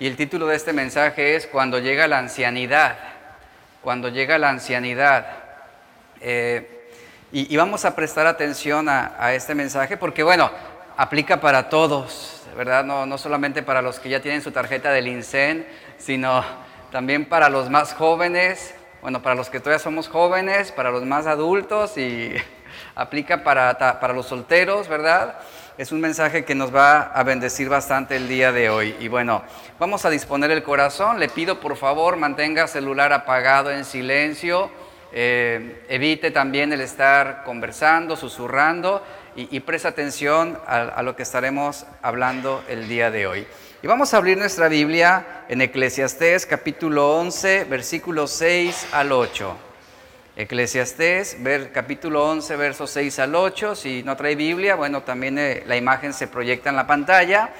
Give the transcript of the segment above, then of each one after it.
y el título de este mensaje es Cuando llega la ancianidad. Cuando llega la ancianidad. Eh, y, vamos a prestar atención a, este mensaje porque, bueno, aplica para todos, ¿verdad? No, no solamente para los que ya tienen su tarjeta del INSEN, sino también para los más jóvenes, bueno, para los que todavía somos jóvenes, para los más adultos y aplica para, para los solteros, ¿verdad? Es un mensaje que nos va a bendecir bastante el día de hoy. Y bueno, vamos a disponer el corazón. Le pido por favor mantenga celular apagado en silencio. Eh, evite también el estar conversando, susurrando y, y presta atención a, lo que estaremos hablando el día de hoy. Y vamos a abrir nuestra Biblia en Eclesiastés capítulo 11, versículos 6 al 8. Eclesiastés, ver, capítulo 11, versos 6 al 8. Si no trae Biblia, bueno, también eh, la imagen se proyecta en la pantalla.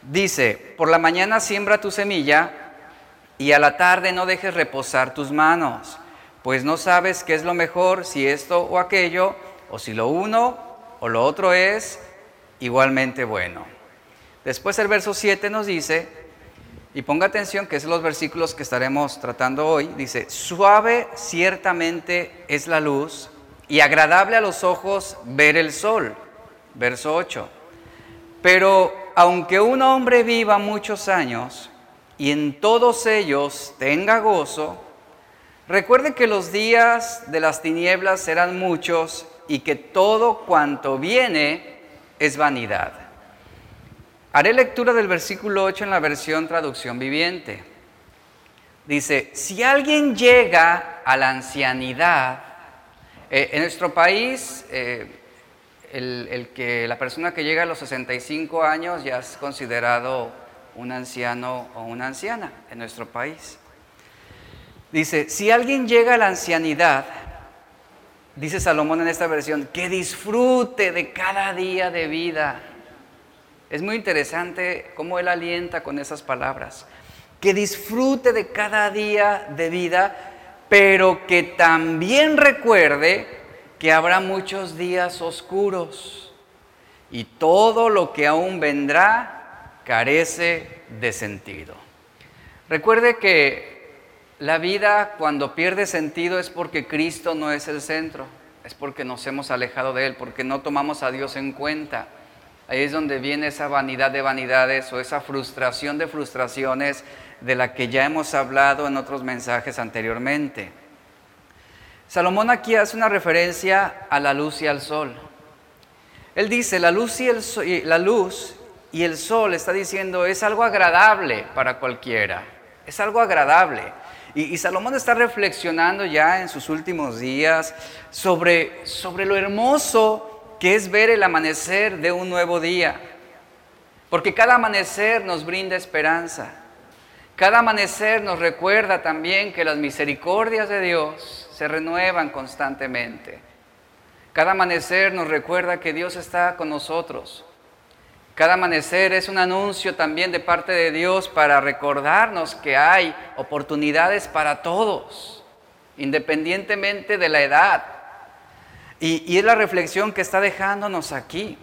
Dice, por la mañana siembra tu semilla y a la tarde no dejes reposar tus manos, pues no sabes qué es lo mejor, si esto o aquello, o si lo uno o lo otro es igualmente bueno. Después el verso 7 nos dice, y ponga atención que es los versículos que estaremos tratando hoy, dice, suave ciertamente es la luz y agradable a los ojos ver el sol. Verso 8. Pero aunque un hombre viva muchos años y en todos ellos tenga gozo, recuerde que los días de las tinieblas serán muchos y que todo cuanto viene es vanidad. Haré lectura del versículo 8 en la versión traducción viviente. Dice, si alguien llega a la ancianidad, eh, en nuestro país, eh, el, que, la persona que llega a los 65 años ya es considerado un anciano o una anciana en nuestro país. Dice, si alguien llega a la ancianidad, dice Salomón en esta versión, que disfrute de cada día de vida es muy interesante cómo él alienta con esas palabras. Que disfrute de cada día de vida, pero que también recuerde que habrá muchos días oscuros y todo lo que aún vendrá carece de sentido. Recuerde que la vida cuando pierde sentido es porque Cristo no es el centro, es porque nos hemos alejado de Él, porque no tomamos a Dios en cuenta. Ahí es donde viene esa vanidad de vanidades o esa frustración de frustraciones de la que ya hemos hablado en otros mensajes anteriormente. Salomón aquí hace una referencia a la luz y al sol. Él dice, la luz y el, la luz y el sol, está diciendo, es algo agradable para cualquiera, es algo agradable. Y, y, Salomón está reflexionando ya en sus últimos días sobre, sobre lo hermoso que es ver el amanecer de un nuevo día. Porque cada amanecer nos brinda esperanza. Cada amanecer nos recuerda también que las misericordias de Dios se renuevan constantemente. Cada amanecer nos recuerda que Dios está con nosotros. Cada amanecer es un anuncio también de parte de Dios para recordarnos que hay oportunidades para todos, independientemente de la edad, y, es la reflexión que está dejándonos aquí.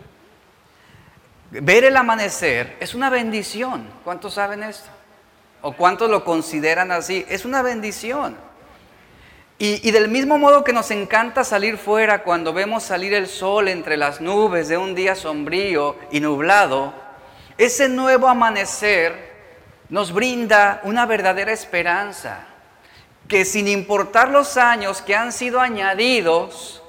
Ver el amanecer es una bendición. ¿Cuántos saben esto? ¿O cuántos lo consideran así? Es una bendición. Y, del mismo modo que nos encanta salir fuera cuando vemos salir el sol entre las nubes de un día sombrío y nublado, ese nuevo amanecer nos brinda una verdadera esperanza, que sin importar los años que han sido añadidos,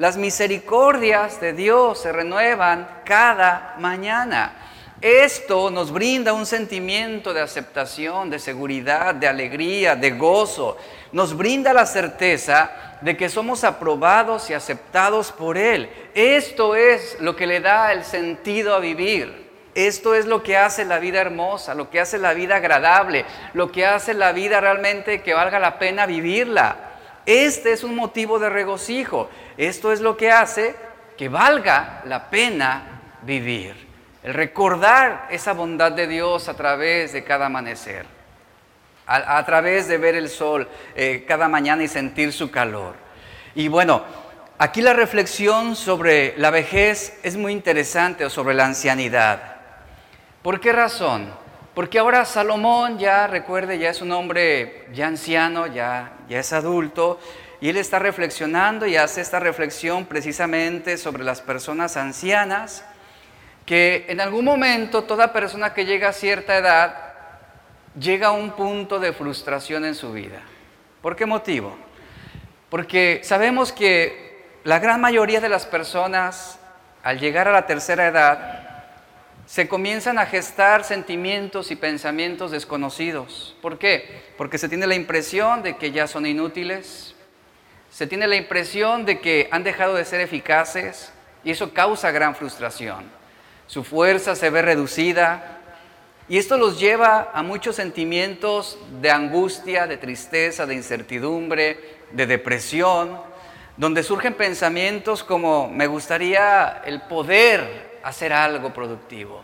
las misericordias de Dios se renuevan cada mañana. Esto nos brinda un sentimiento de aceptación, de seguridad, de alegría, de gozo. Nos brinda la certeza de que somos aprobados y aceptados por Él. Esto es lo que le da el sentido a vivir. Esto es lo que hace la vida hermosa, lo que hace la vida agradable, lo que hace la vida realmente que valga la pena vivirla. Este es un motivo de regocijo. Esto es lo que hace que valga la pena vivir. El recordar esa bondad de Dios a través de cada amanecer, a, través de ver el sol eh, cada mañana y sentir su calor. Y bueno, aquí la reflexión sobre la vejez es muy interesante o sobre la ancianidad. ¿Por qué razón? Porque ahora Salomón ya, recuerde, ya es un hombre ya anciano, ya, ya es adulto, y él está reflexionando y hace esta reflexión precisamente sobre las personas ancianas, que en algún momento toda persona que llega a cierta edad llega a un punto de frustración en su vida. ¿Por qué motivo? Porque sabemos que la gran mayoría de las personas al llegar a la tercera edad se comienzan a gestar sentimientos y pensamientos desconocidos. ¿Por qué? Porque se tiene la impresión de que ya son inútiles, se tiene la impresión de que han dejado de ser eficaces y eso causa gran frustración. Su fuerza se ve reducida y esto los lleva a muchos sentimientos de angustia, de tristeza, de incertidumbre, de depresión, donde surgen pensamientos como me gustaría el poder hacer algo productivo.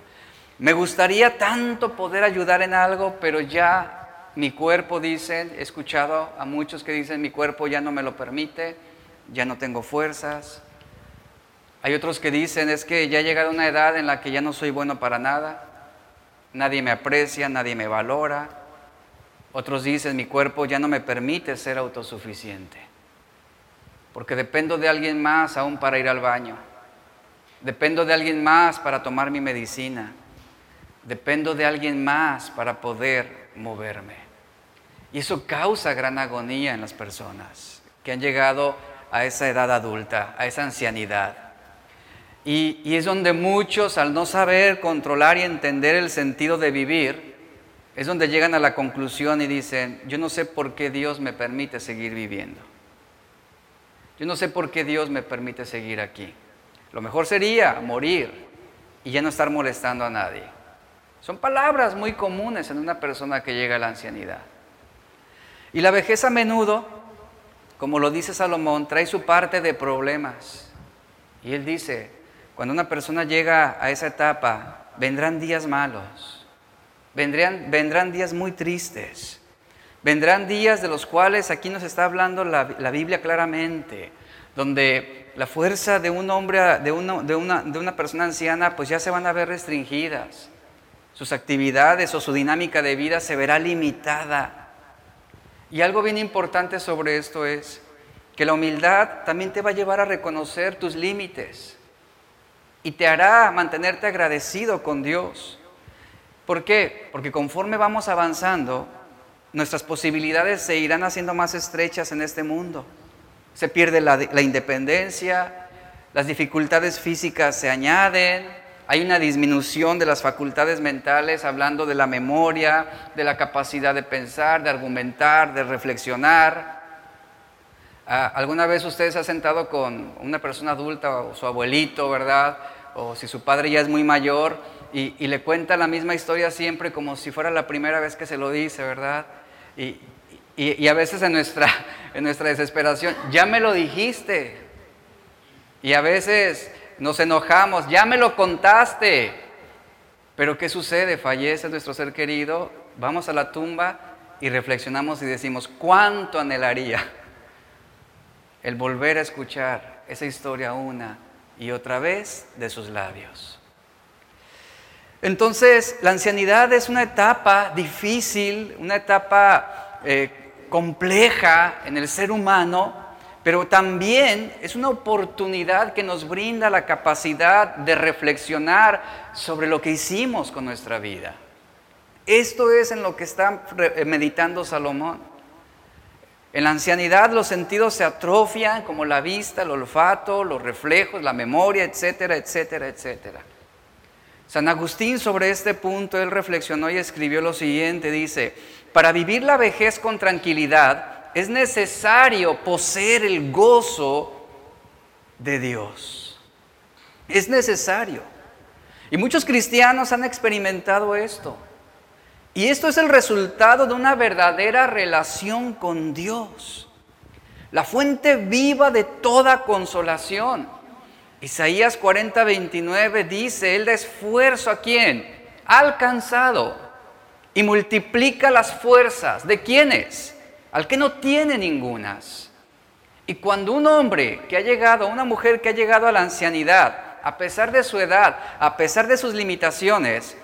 Me gustaría tanto poder ayudar en algo, pero ya mi cuerpo, dicen, he escuchado a muchos que dicen, mi cuerpo ya no me lo permite, ya no tengo fuerzas. Hay otros que dicen, es que ya he llegado a una edad en la que ya no soy bueno para nada, nadie me aprecia, nadie me valora. Otros dicen, mi cuerpo ya no me permite ser autosuficiente, porque dependo de alguien más aún para ir al baño, dependo de alguien más para tomar mi medicina, dependo de alguien más para poder moverme. Y eso causa gran agonía en las personas que han llegado a esa edad adulta, a esa ancianidad. Y, y, es donde muchos, al no saber controlar y entender el sentido de vivir, es donde llegan a la conclusión y dicen, yo no sé por qué Dios me permite seguir viviendo. Yo no sé por qué Dios me permite seguir aquí. Lo mejor sería morir y ya no estar molestando a nadie. Son palabras muy comunes en una persona que llega a la ancianidad. Y la vejez a menudo, como lo dice Salomón, trae su parte de problemas. Y él dice, cuando una persona llega a esa etapa, vendrán días malos, vendrán, vendrán días muy tristes, vendrán días de los cuales aquí nos está hablando la, la Biblia claramente, donde la fuerza de un hombre, de una, una persona anciana, pues ya se van a ver restringidas. Sus actividades o su dinámica de vida se verá limitada. Y algo bien importante sobre esto es que la humildad también te va a llevar a reconocer tus límites y te hará mantenerte agradecido con Dios. ¿Por qué? Porque conforme vamos avanzando, nuestras posibilidades se irán haciendo más estrechas en este mundo. Se pierde la, independencia, las dificultades físicas se añaden, hay una disminución de las facultades mentales, hablando de la memoria, de la capacidad de pensar, de argumentar, de reflexionar. Ah, ¿Alguna vez usted se ha sentado con una persona adulta o su abuelito, verdad? O si su padre ya es muy mayor y, le cuenta la misma historia siempre como si fuera la primera vez que se lo dice, ¿verdad? Y a veces en nuestra, en nuestra desesperación, ya me lo dijiste. Y a veces nos enojamos, ya me lo contaste. Pero ¿qué sucede? Fallece nuestro ser querido, vamos a la tumba y reflexionamos y decimos, ¿cuánto anhelaría el volver a escuchar esa historia una y otra vez de sus labios? Entonces, la ancianidad es una etapa difícil, una etapa eh, compleja en el ser humano, pero también es una oportunidad que nos brinda la capacidad de reflexionar sobre lo que hicimos con nuestra vida. Esto es en lo que está eh, meditando Salomón. En la ancianidad los sentidos se atrofian como la vista, el olfato, los reflejos, la memoria, etcétera, etcétera, etcétera. San Agustín sobre este punto, él reflexionó y escribió lo siguiente, dice, para vivir la vejez con tranquilidad, es necesario poseer el gozo de Dios. Es necesario. Y muchos cristianos han experimentado esto. Y esto es el resultado de una verdadera relación con Dios. La fuente viva de toda consolación. Isaías 40, 29 dice, Él da esfuerzo a quién? Alcanzado. Y multiplica las fuerzas. ¿De quiénes? al que no tiene ningunas. Y cuando un hombre que ha llegado, una mujer que ha llegado a la ancianidad, a pesar de su edad, a pesar de sus limitaciones,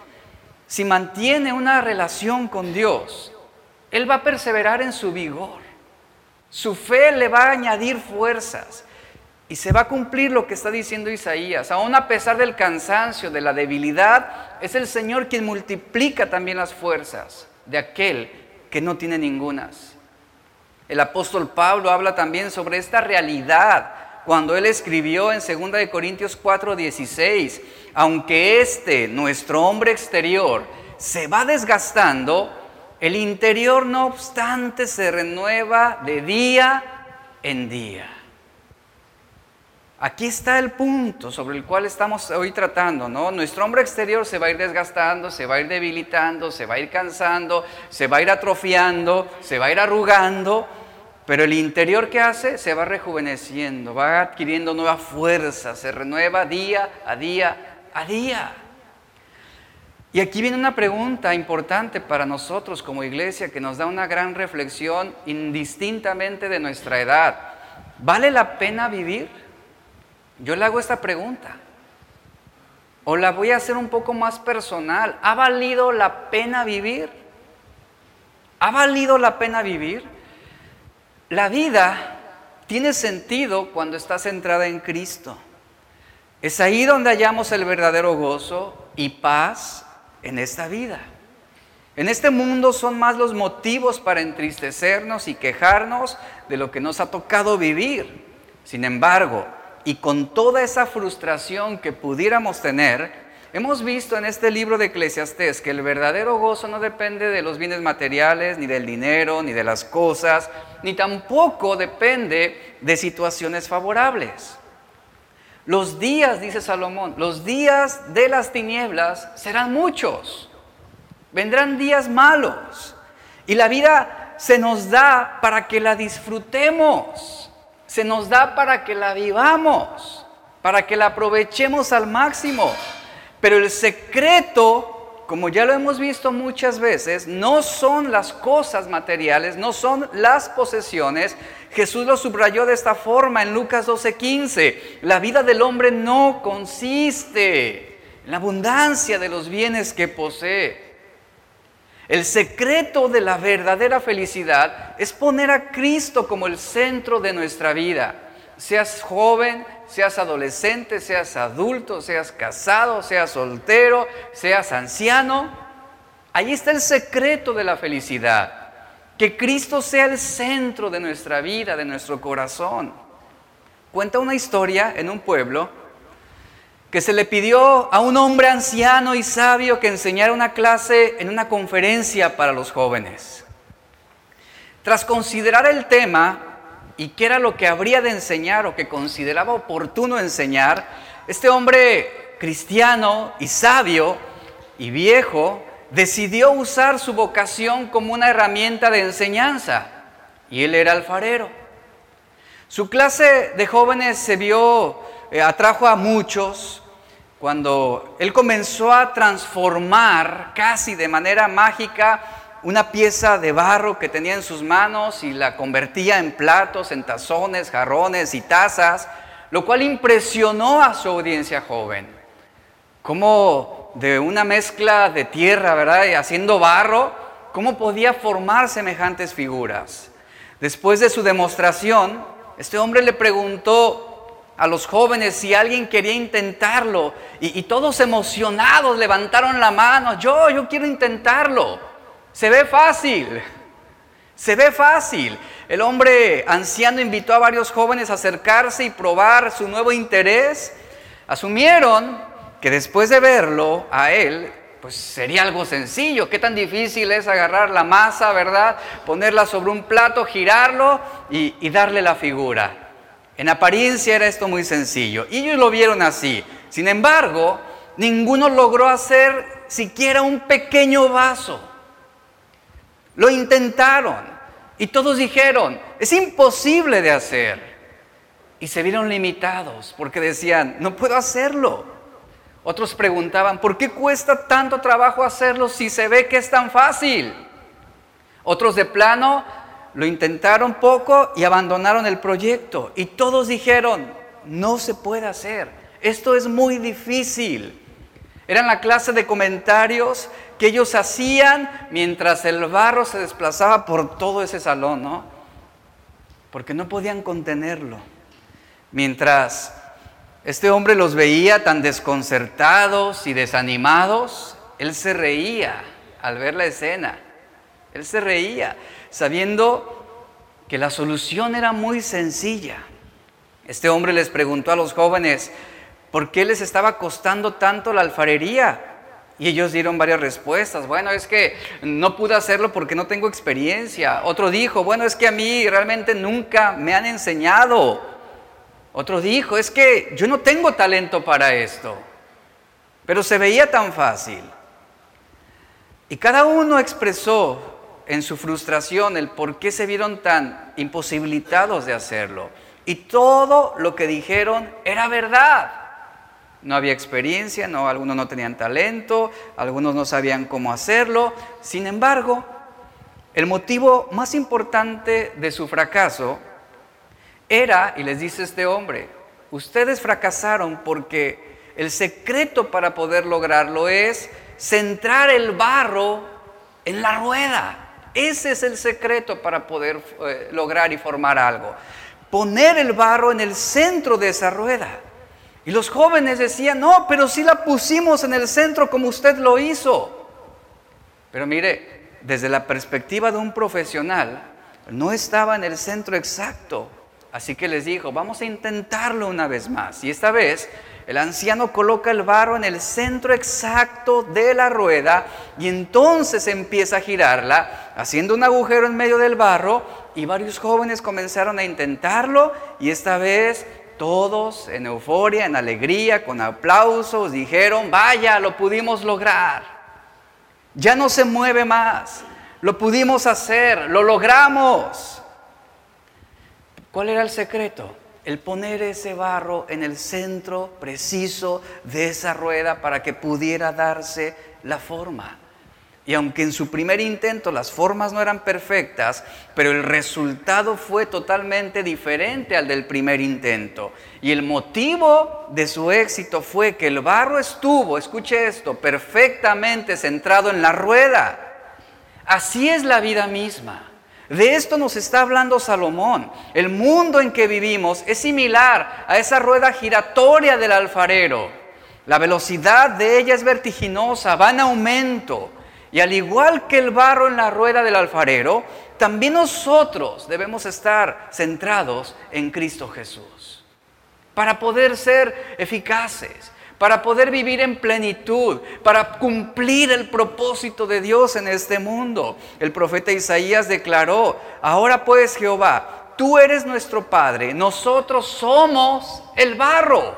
si mantiene una relación con Dios, él va a perseverar en su vigor. Su fe le va a añadir fuerzas. Y se va a cumplir lo que está diciendo Isaías. Aún a pesar del cansancio, de la debilidad, es el Señor quien multiplica también las fuerzas de aquel que no tiene ningunas. El apóstol Pablo habla también sobre esta realidad cuando él escribió en 2 Corintios 4:16, aunque este, nuestro hombre exterior, se va desgastando, el interior no obstante se renueva de día en día. Aquí está el punto sobre el cual estamos hoy tratando, ¿no? Nuestro hombre exterior se va a ir desgastando, se va a ir debilitando, se va a ir cansando, se va a ir atrofiando, se va a ir arrugando, pero el interior que hace se va rejuveneciendo, va adquiriendo nueva fuerza, se renueva día a día a día. Y aquí viene una pregunta importante para nosotros como iglesia que nos da una gran reflexión indistintamente de nuestra edad. ¿Vale la pena vivir? Yo le hago esta pregunta. O la voy a hacer un poco más personal. ¿Ha valido la pena vivir? ¿Ha valido la pena vivir? La vida tiene sentido cuando está centrada en Cristo. Es ahí donde hallamos el verdadero gozo y paz en esta vida. En este mundo son más los motivos para entristecernos y quejarnos de lo que nos ha tocado vivir. Sin embargo, y con toda esa frustración que pudiéramos tener, hemos visto en este libro de Eclesiastés que el verdadero gozo no depende de los bienes materiales, ni del dinero, ni de las cosas, ni tampoco depende de situaciones favorables. Los días, dice Salomón, los días de las tinieblas serán muchos. Vendrán días malos. Y la vida se nos da para que la disfrutemos se nos da para que la vivamos, para que la aprovechemos al máximo. Pero el secreto, como ya lo hemos visto muchas veces, no son las cosas materiales, no son las posesiones. Jesús lo subrayó de esta forma en Lucas 12:15. La vida del hombre no consiste en la abundancia de los bienes que posee. El secreto de la verdadera felicidad es poner a Cristo como el centro de nuestra vida. Seas joven, seas adolescente, seas adulto, seas casado, seas soltero, seas anciano. Ahí está el secreto de la felicidad. Que Cristo sea el centro de nuestra vida, de nuestro corazón. Cuenta una historia en un pueblo que se le pidió a un hombre anciano y sabio que enseñara una clase en una conferencia para los jóvenes. Tras considerar el tema y qué era lo que habría de enseñar o que consideraba oportuno enseñar, este hombre cristiano y sabio y viejo decidió usar su vocación como una herramienta de enseñanza y él era alfarero. Su clase de jóvenes se vio, eh, atrajo a muchos, cuando él comenzó a transformar casi de manera mágica una pieza de barro que tenía en sus manos y la convertía en platos, en tazones, jarrones y tazas, lo cual impresionó a su audiencia joven. Como de una mezcla de tierra, ¿verdad? Y haciendo barro, ¿cómo podía formar semejantes figuras? Después de su demostración, este hombre le preguntó, a los jóvenes si alguien quería intentarlo. Y, todos emocionados levantaron la mano. Yo, yo quiero intentarlo. Se ve fácil. Se ve fácil. El hombre anciano invitó a varios jóvenes a acercarse y probar su nuevo interés. Asumieron que después de verlo a él, pues sería algo sencillo. ¿Qué tan difícil es agarrar la masa, verdad? Ponerla sobre un plato, girarlo y, y darle la figura. En apariencia era esto muy sencillo y ellos lo vieron así. Sin embargo, ninguno logró hacer siquiera un pequeño vaso. Lo intentaron y todos dijeron, es imposible de hacer. Y se vieron limitados porque decían, no puedo hacerlo. Otros preguntaban, ¿por qué cuesta tanto trabajo hacerlo si se ve que es tan fácil? Otros de plano lo intentaron poco y abandonaron el proyecto. Y todos dijeron, no se puede hacer, esto es muy difícil. Eran la clase de comentarios que ellos hacían mientras el barro se desplazaba por todo ese salón, ¿no? Porque no podían contenerlo. Mientras este hombre los veía tan desconcertados y desanimados, él se reía al ver la escena. Él se reía, sabiendo que la solución era muy sencilla. Este hombre les preguntó a los jóvenes por qué les estaba costando tanto la alfarería. Y ellos dieron varias respuestas. Bueno, es que no pude hacerlo porque no tengo experiencia. Otro dijo, bueno, es que a mí realmente nunca me han enseñado. Otro dijo, es que yo no tengo talento para esto, pero se veía tan fácil. Y cada uno expresó en su frustración el por qué se vieron tan imposibilitados de hacerlo. Y todo lo que dijeron era verdad. No había experiencia, no, algunos no tenían talento, algunos no sabían cómo hacerlo. Sin embargo, el motivo más importante de su fracaso era, y les dice este hombre, ustedes fracasaron porque el secreto para poder lograrlo es centrar el barro en la rueda. Ese es el secreto para poder eh, lograr y formar algo. Poner el barro en el centro de esa rueda. Y los jóvenes decían, no, pero si la pusimos en el centro como usted lo hizo. Pero mire, desde la perspectiva de un profesional, no estaba en el centro exacto. Así que les dijo, vamos a intentarlo una vez más. Y esta vez el anciano coloca el barro en el centro exacto de la rueda y entonces empieza a girarla, haciendo un agujero en medio del barro y varios jóvenes comenzaron a intentarlo y esta vez todos en euforia, en alegría, con aplausos, dijeron, vaya, lo pudimos lograr. Ya no se mueve más, lo pudimos hacer, lo logramos. ¿Cuál era el secreto? El poner ese barro en el centro preciso de esa rueda para que pudiera darse la forma. Y aunque en su primer intento las formas no eran perfectas, pero el resultado fue totalmente diferente al del primer intento. Y el motivo de su éxito fue que el barro estuvo, escuche esto, perfectamente centrado en la rueda. Así es la vida misma. De esto nos está hablando Salomón. El mundo en que vivimos es similar a esa rueda giratoria del alfarero. La velocidad de ella es vertiginosa, va en aumento. Y al igual que el barro en la rueda del alfarero, también nosotros debemos estar centrados en Cristo Jesús para poder ser eficaces, para poder vivir en plenitud, para cumplir el propósito de Dios en este mundo. El profeta Isaías declaró, ahora pues Jehová, tú eres nuestro Padre, nosotros somos el barro.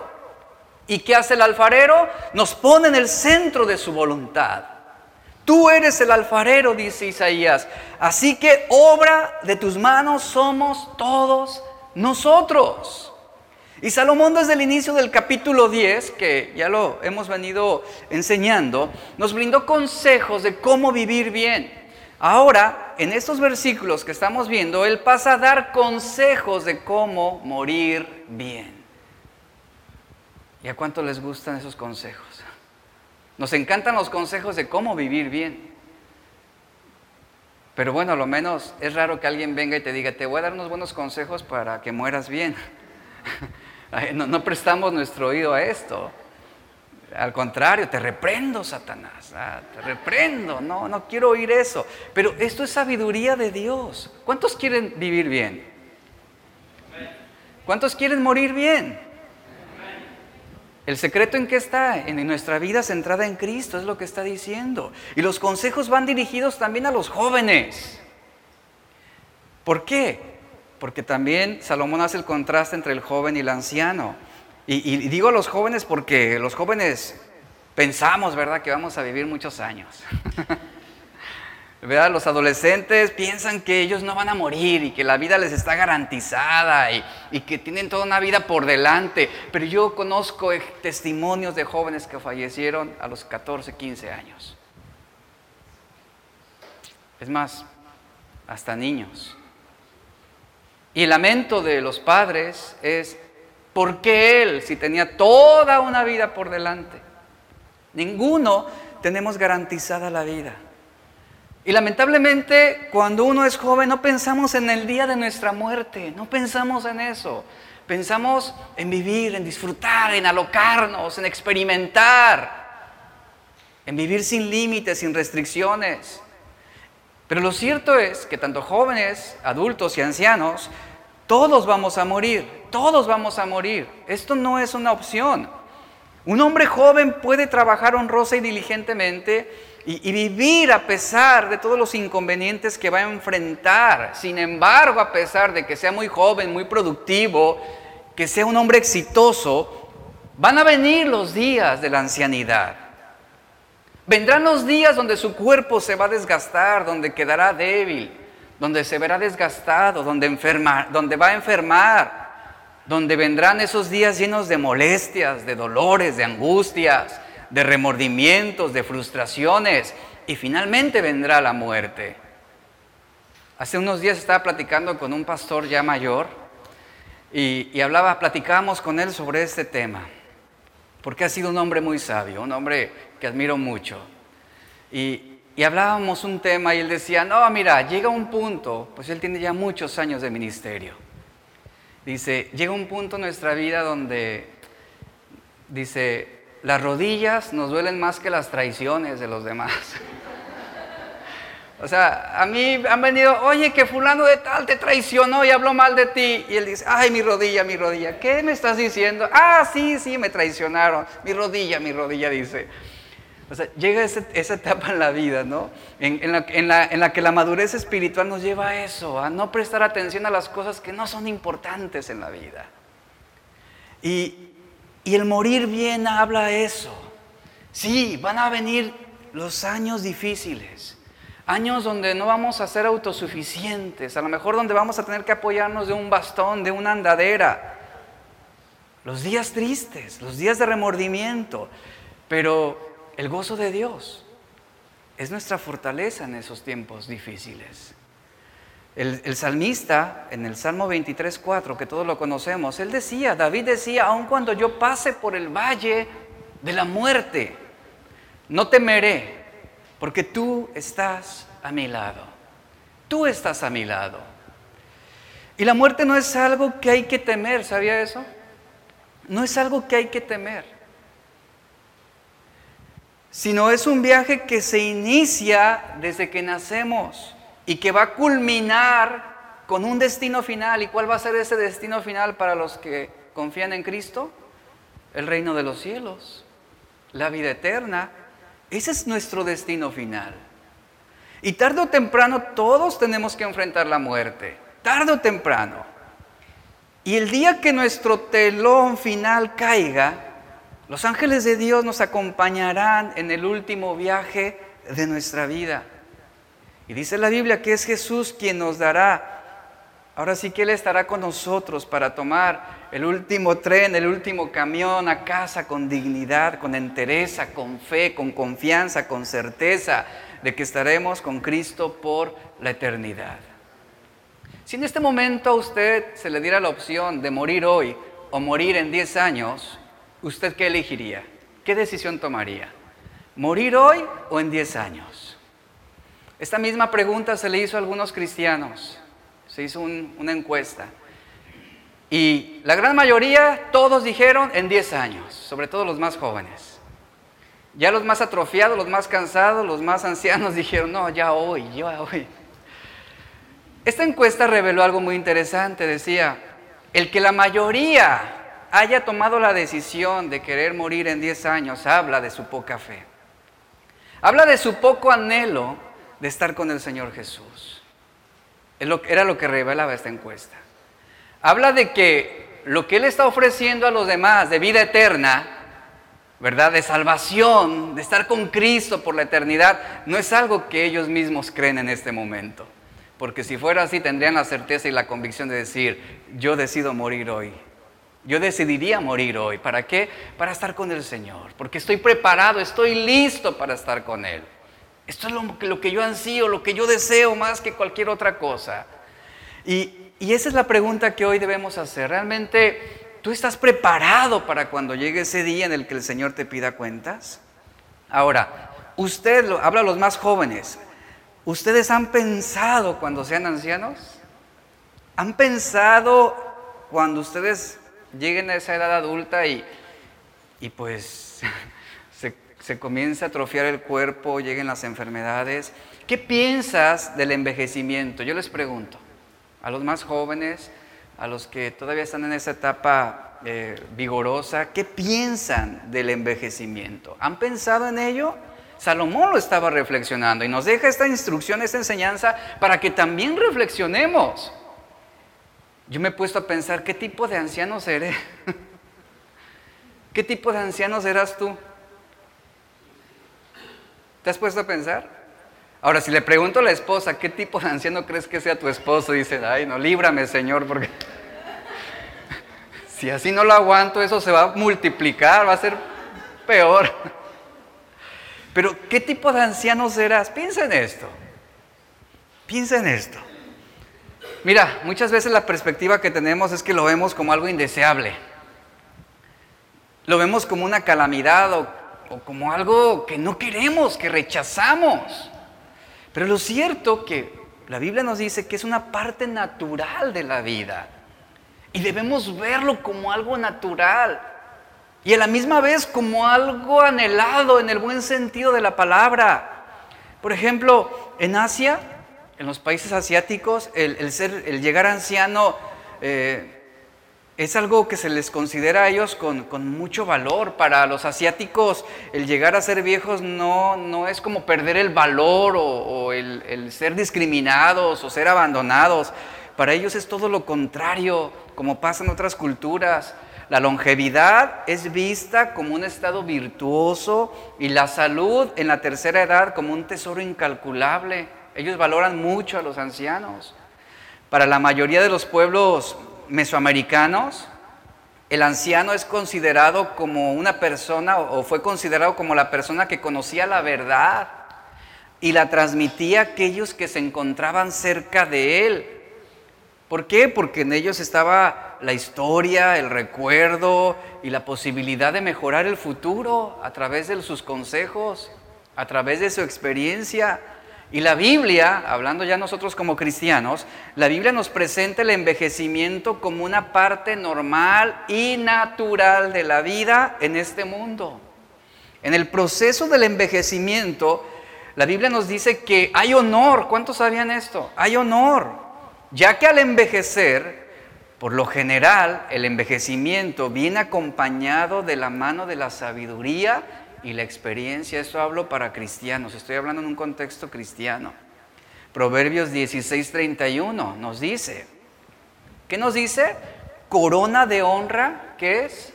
¿Y qué hace el alfarero? Nos pone en el centro de su voluntad. Tú eres el alfarero, dice Isaías. Así que obra de tus manos somos todos nosotros. Y Salomón desde el inicio del capítulo 10, que ya lo hemos venido enseñando, nos brindó consejos de cómo vivir bien. Ahora, en estos versículos que estamos viendo, él pasa a dar consejos de cómo morir bien. ¿Y a cuánto les gustan esos consejos? Nos encantan los consejos de cómo vivir bien. Pero bueno, a lo menos es raro que alguien venga y te diga, te voy a dar unos buenos consejos para que mueras bien. No, prestamos nuestro oído a esto. Al contrario, te reprendo, Satanás. Ah, te reprendo. No, no quiero oír eso. Pero esto es sabiduría de Dios. ¿Cuántos quieren vivir bien? ¿Cuántos quieren morir bien? El secreto en qué está? En nuestra vida centrada en Cristo, es lo que está diciendo. Y los consejos van dirigidos también a los jóvenes. ¿Por qué? Porque también Salomón hace el contraste entre el joven y el anciano. Y, digo a los jóvenes porque los jóvenes pensamos, ¿verdad?, que vamos a vivir muchos años. ¿verdad? Los adolescentes piensan que ellos no van a morir y que la vida les está garantizada y, y, que tienen toda una vida por delante. Pero yo conozco testimonios de jóvenes que fallecieron a los 14, 15 años. Es más, hasta niños. Y el lamento de los padres es, ¿por qué él si tenía toda una vida por delante? Ninguno tenemos garantizada la vida. Y lamentablemente cuando uno es joven no pensamos en el día de nuestra muerte, no pensamos en eso. Pensamos en vivir, en disfrutar, en alocarnos, en experimentar, en vivir sin límites, sin restricciones. Pero lo cierto es que tanto jóvenes, adultos y ancianos, todos vamos a morir, todos vamos a morir. Esto no es una opción. Un hombre joven puede trabajar honrosa y diligentemente y, vivir a pesar de todos los inconvenientes que va a enfrentar. Sin embargo, a pesar de que sea muy joven, muy productivo, que sea un hombre exitoso, van a venir los días de la ancianidad. Vendrán los días donde su cuerpo se va a desgastar, donde quedará débil, donde se verá desgastado, donde, donde va a enfermar, donde vendrán esos días llenos de molestias, de dolores, de angustias, de remordimientos, de frustraciones y finalmente vendrá la muerte. Hace unos días estaba platicando con un pastor ya mayor y, hablaba, platicábamos con él sobre este tema, porque ha sido un hombre muy sabio, un hombre que admiro mucho. Y, y hablábamos un tema y él decía, no, mira, llega un punto, pues él tiene ya muchos años de ministerio. Dice, llega un punto en nuestra vida donde, dice, las rodillas nos duelen más que las traiciones de los demás. O sea, a mí han venido, oye, que fulano de tal te traicionó y habló mal de ti. Y él dice, ay, mi rodilla, mi rodilla. ¿Qué me estás diciendo? Ah, sí, sí, me traicionaron. Mi rodilla, mi rodilla, dice. O sea, llega esa etapa en la vida, ¿no? En, la, que la madurez espiritual nos lleva a eso, a no prestar atención a las cosas que no son importantes en la vida. Y, y el morir bien habla eso. Sí, van a venir los años difíciles, años donde no vamos a ser autosuficientes, a lo mejor donde vamos a tener que apoyarnos de un bastón, de una andadera. Los días tristes, los días de remordimiento, pero el gozo de Dios es nuestra fortaleza en esos tiempos difíciles. El, salmista, en el Salmo 23, 4, que todos lo conocemos, él decía, David decía, aun cuando yo pase por el valle de la muerte, no temeré, porque tú estás a mi lado. Tú estás a mi lado. Y la muerte no es algo que hay que temer, ¿sabía eso? No es algo que hay que temer, sino es un viaje que se inicia desde que nacemos y que va a culminar con un destino final. ¿Y cuál va a ser ese destino final para los que confían en Cristo? El reino de los cielos, la vida eterna. Ese es nuestro destino final. Y tarde o temprano todos tenemos que enfrentar la muerte, tarde o temprano. Y el día que nuestro telón final caiga, los ángeles de Dios nos acompañarán en el último viaje de nuestra vida. Y dice la Biblia que es Jesús quien nos dará. Ahora sí que Él estará con nosotros para tomar el último tren, el último camión a casa con dignidad, con entereza, con fe, con confianza, con certeza de que estaremos con Cristo por la eternidad. Si en este momento a usted se le diera la opción de morir hoy o morir en 10 años, ¿usted qué elegiría? ¿Qué decisión tomaría? ¿Morir hoy o en 10 años? Esta misma pregunta se le hizo a algunos cristianos, se hizo una encuesta. Y la gran mayoría, todos dijeron en 10 años, sobre todo los más jóvenes. Ya los más atrofiados, los más cansados, los más ancianos dijeron, no, ya hoy, ya hoy. Esta encuesta reveló algo muy interesante, decía, el que la mayoría haya tomado la decisión de querer morir en 10 años habla de su poca fe. Habla de su poco anhelo de estar con el Señor Jesús. Era lo que revelaba esta encuesta. Habla de que lo que Él está ofreciendo a los demás de vida eterna, ¿verdad? De salvación, de estar con Cristo por la eternidad, no es algo que ellos mismos creen en este momento. Porque si fuera así, tendrían la certeza y la convicción de decir, yo decido morir hoy. Yo decidiría morir hoy. ¿Para qué? Para estar con el Señor. Porque estoy preparado, estoy listo para estar con Él. Esto es lo, que yo ansío, lo que yo deseo más que cualquier otra cosa. Y, esa es la pregunta que hoy debemos hacer. ¿Realmente tú estás preparado para cuando llegue ese día en el que el Señor te pida cuentas? Ahora, usted, habla a los más jóvenes, ¿ustedes han pensado cuando sean ancianos? ¿Han pensado cuando ustedes lleguen a esa edad adulta y, y pues se, comienza a atrofiar el cuerpo, lleguen las enfermedades? ¿Qué piensas del envejecimiento? Yo les pregunto, a los más jóvenes, a los que todavía están en esa etapa eh, vigorosa, ¿qué piensan del envejecimiento? ¿Han pensado en ello? Salomón lo estaba reflexionando y nos deja esta instrucción, esta enseñanza para que también reflexionemos. Yo me he puesto a pensar, ¿qué tipo de anciano seré? ¿Qué tipo de anciano serás tú? ¿Te has puesto a pensar? Ahora, si le pregunto a la esposa, ¿qué tipo de anciano crees que sea tu esposo? Dice, ay, no, líbrame, Señor, porque si así no lo aguanto, eso se va a multiplicar, va a ser peor. Pero, ¿qué tipo de anciano serás? Piensa en esto. Piensa en esto. Mira, muchas veces la perspectiva que tenemos es que lo vemos como algo indeseable. Lo vemos como una calamidad o, o como algo que no queremos, que rechazamos. Pero lo cierto que la Biblia nos dice que es una parte natural de la vida. Y debemos verlo como algo natural. Y a la misma vez como algo anhelado en el buen sentido de la palabra. Por ejemplo, en Asia, en los países asiáticos, el, ser, el llegar anciano eh, es algo que se les considera a ellos con, mucho valor. Para los asiáticos el llegar a ser viejos no, no es como perder el valor o, el, el, ser discriminados o ser abandonados. Para ellos es todo lo contrario, como pasa en otras culturas. La longevidad es vista como un estado virtuoso y la salud en la tercera edad como un tesoro incalculable. Ellos valoran mucho a los ancianos. Para la mayoría de los pueblos mesoamericanos, el anciano es considerado como una persona o fue considerado como la persona que conocía la verdad y la transmitía a aquellos que se encontraban cerca de él. ¿Por qué? Porque en ellos estaba la historia, el recuerdo y la posibilidad de mejorar el futuro a través de sus consejos, a través de su experiencia. Y la Biblia, hablando ya nosotros como cristianos, la Biblia nos presenta el envejecimiento como una parte normal y natural de la vida en este mundo. En el proceso del envejecimiento, la Biblia nos dice que hay honor. ¿Cuántos sabían esto? Hay honor. Ya que al envejecer, por lo general, el envejecimiento viene acompañado de la mano de la sabiduría y la experiencia. Eso hablo para cristianos, estoy hablando en un contexto cristiano. Proverbios 16:31 nos dice, ¿qué nos dice? Corona de honra, ¿qué es?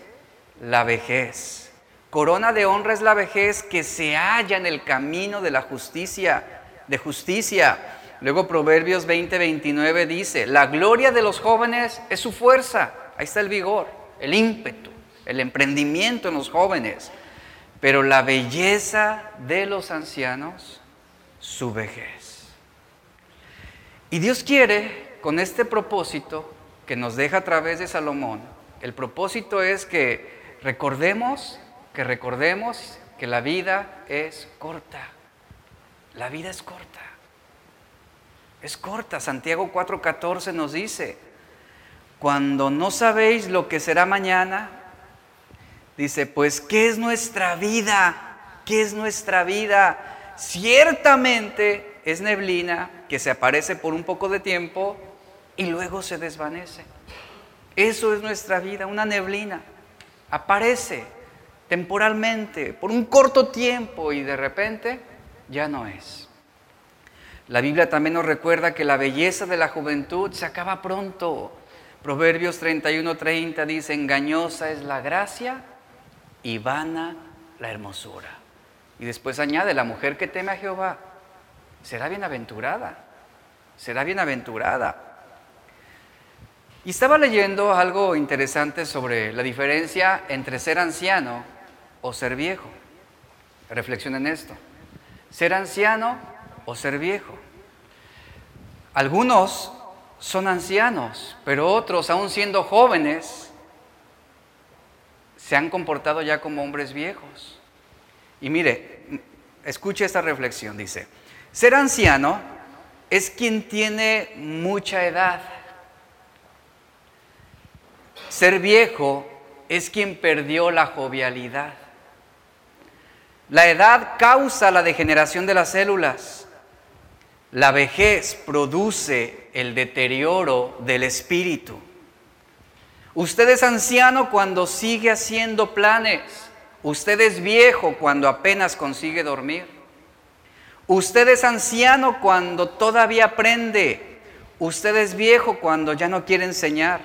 La vejez. Corona de honra es la vejez que se halla en el camino de la justicia, de justicia. Luego Proverbios 20:29 dice, la gloria de los jóvenes es su fuerza. Ahí está el vigor, el ímpetu, el emprendimiento en los jóvenes pero la belleza de los ancianos, su vejez. Y Dios quiere, con este propósito que nos deja a través de Salomón, el propósito es que recordemos, que recordemos que la vida es corta. La vida es corta. Es corta. Santiago 4:14 nos dice, cuando no sabéis lo que será mañana, Dice, pues, ¿qué es nuestra vida? ¿Qué es nuestra vida? Ciertamente es neblina que se aparece por un poco de tiempo y luego se desvanece. Eso es nuestra vida, una neblina. Aparece temporalmente, por un corto tiempo y de repente ya no es. La Biblia también nos recuerda que la belleza de la juventud se acaba pronto. Proverbios 31:30 dice, engañosa es la gracia y vana la hermosura. Y después añade, la mujer que teme a Jehová será bienaventurada, será bienaventurada. Y estaba leyendo algo interesante sobre la diferencia entre ser anciano o ser viejo. Reflexionen en esto. Ser anciano o ser viejo. Algunos son ancianos, pero otros, aún siendo jóvenes, se han comportado ya como hombres viejos. Y mire, Escuche esta reflexión, dice, ser anciano es quien tiene mucha edad. Ser viejo es quien perdió la jovialidad. La edad causa la degeneración de las células. La vejez produce el deterioro del espíritu. Usted es anciano cuando sigue haciendo planes. Usted es viejo cuando apenas consigue dormir. Usted es anciano cuando todavía aprende. Usted es viejo cuando ya no quiere enseñar.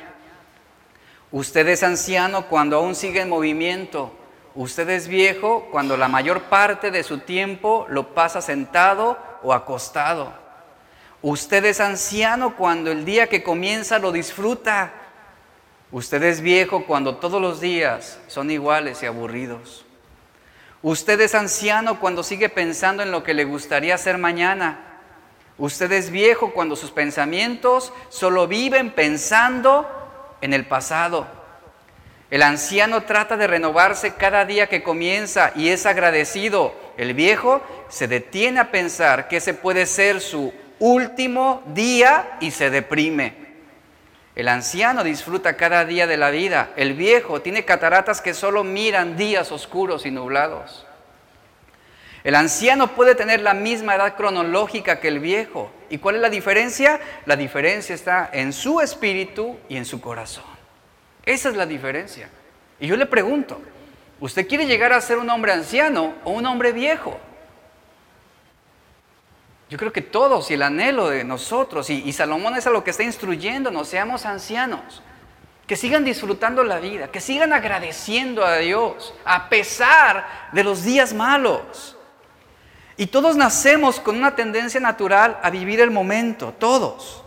Usted es anciano cuando aún sigue en movimiento. Usted es viejo cuando la mayor parte de su tiempo lo pasa sentado o acostado. Usted es anciano cuando el día que comienza lo disfruta. Usted es viejo cuando todos los días son iguales y aburridos. Usted es anciano cuando sigue pensando en lo que le gustaría hacer mañana. Usted es viejo cuando sus pensamientos solo viven pensando en el pasado. El anciano trata de renovarse cada día que comienza y es agradecido. El viejo se detiene a pensar que ese puede ser su último día y se deprime. El anciano disfruta cada día de la vida. El viejo tiene cataratas que solo miran días oscuros y nublados. El anciano puede tener la misma edad cronológica que el viejo. ¿Y cuál es la diferencia? La diferencia está en su espíritu y en su corazón. Esa es la diferencia. Y yo le pregunto, ¿usted quiere llegar a ser un hombre anciano o un hombre viejo? Yo creo que todos y el anhelo de nosotros, y, Salomón es a lo que está instruyéndonos, seamos ancianos, que sigan disfrutando la vida, que sigan agradeciendo a Dios a pesar de los días malos. Y todos nacemos con una tendencia natural a vivir el momento, todos.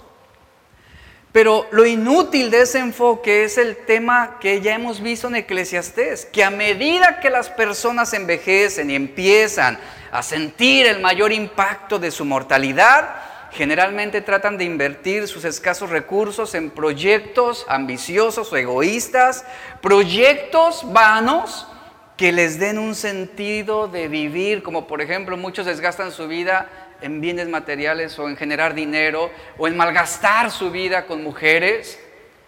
Pero lo inútil de ese enfoque es el tema que ya hemos visto en Eclesiastés, que a medida que las personas envejecen y empiezan a sentir el mayor impacto de su mortalidad, generalmente tratan de invertir sus escasos recursos en proyectos ambiciosos o egoístas, proyectos vanos que les den un sentido de vivir, como por ejemplo muchos desgastan su vida en bienes materiales o en generar dinero o en malgastar su vida con mujeres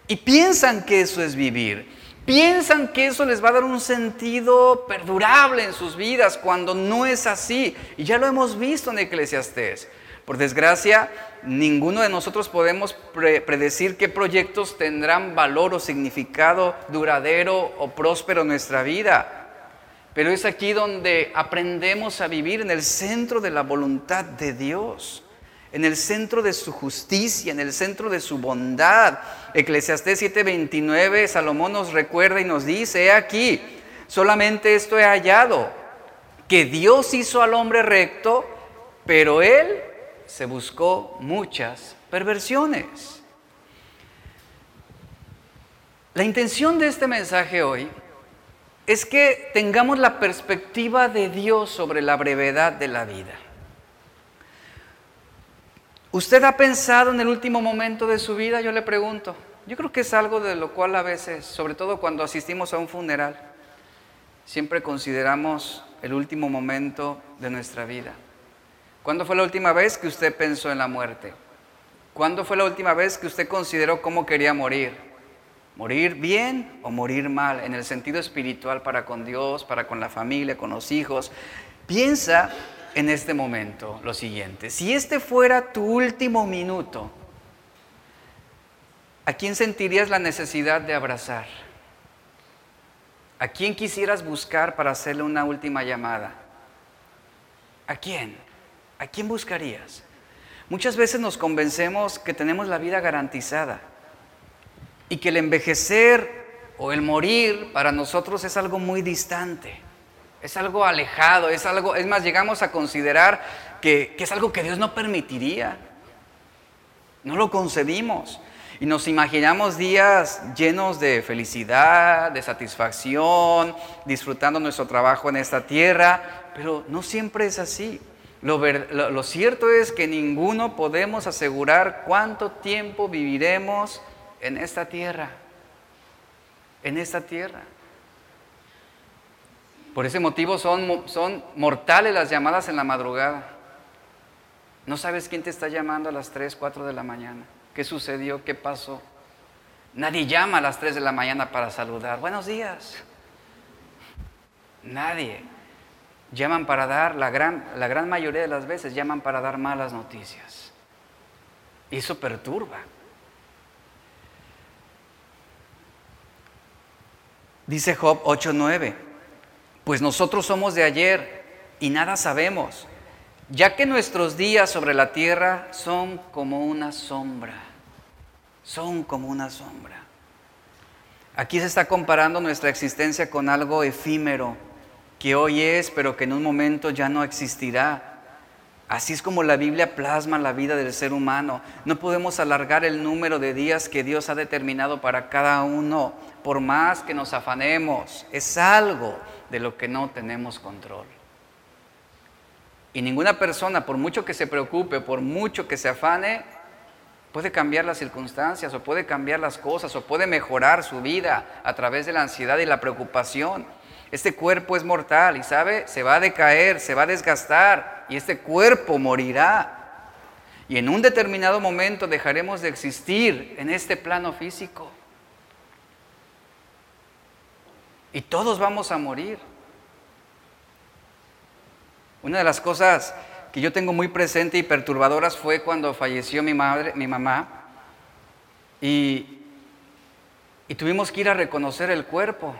y piensan que eso es vivir. Piensan que eso les va a dar un sentido perdurable en sus vidas cuando no es así. Y ya lo hemos visto en Eclesiastés. Por desgracia, ninguno de nosotros podemos predecir qué proyectos tendrán valor o significado duradero o próspero en nuestra vida. Pero es aquí donde aprendemos a vivir en el centro de la voluntad de Dios, en el centro de su justicia, en el centro de su bondad. Eclesiastés 7:29, Salomón nos recuerda y nos dice, he aquí, solamente esto he hallado, que Dios hizo al hombre recto, pero él se buscó muchas perversiones. La intención de este mensaje hoy es que tengamos la perspectiva de Dios sobre la brevedad de la vida. ¿Usted ha pensado en el último momento de su vida? Yo le pregunto. Yo creo que es algo de lo cual a veces, sobre todo cuando asistimos a un funeral, siempre consideramos el último momento de nuestra vida. ¿Cuándo fue la última vez que usted pensó en la muerte? ¿Cuándo fue la última vez que usted consideró cómo quería morir? Morir bien o morir mal, en el sentido espiritual para con Dios, para con la familia, con los hijos. Piensa en este momento lo siguiente. Si este fuera tu último minuto, ¿a quién sentirías la necesidad de abrazar? ¿A quién quisieras buscar para hacerle una última llamada? ¿A quién? ¿A quién buscarías? Muchas veces nos convencemos que tenemos la vida garantizada y que el envejecer o el morir para nosotros es algo muy distante, es algo alejado, es algo, es más, llegamos a considerar que, es algo que Dios no permitiría. No lo concebimos. Y nos imaginamos días llenos de felicidad, de satisfacción, disfrutando nuestro trabajo en esta tierra, pero no siempre es así. Lo, cierto es que ninguno podemos asegurar cuánto tiempo viviremos en esta tierra, en esta tierra. Por ese motivo son, son mortales las llamadas en la madrugada. No sabes quién te está llamando a las 3, 4 de la mañana. ¿Qué sucedió? ¿Qué pasó? Nadie llama a las 3 de la mañana para saludar. Buenos días. Nadie. Llaman para dar, la gran, la gran mayoría de las veces llaman para dar malas noticias. Y eso perturba. Dice Job 8:9, pues nosotros somos de ayer y nada sabemos, ya que nuestros días sobre la tierra son como una sombra, son como una sombra. Aquí se está comparando nuestra existencia con algo efímero, que hoy es, pero que en un momento ya no existirá. Así es como la Biblia plasma la vida del ser humano. No podemos alargar el número de días que Dios ha determinado para cada uno, por más que nos afanemos. Es algo de lo que no tenemos control. Y ninguna persona, por mucho que se preocupe, por mucho que se afane, puede cambiar las circunstancias o puede cambiar las cosas o puede mejorar su vida a través de la ansiedad y la preocupación. Este cuerpo es mortal y sabe, se va a decaer, se va a desgastar y este cuerpo morirá. Y en un determinado momento dejaremos de existir en este plano físico. Y todos vamos a morir. Una de las cosas que yo tengo muy presente y perturbadoras fue cuando falleció mi madre, mi mamá, y, y tuvimos que ir a reconocer el cuerpo.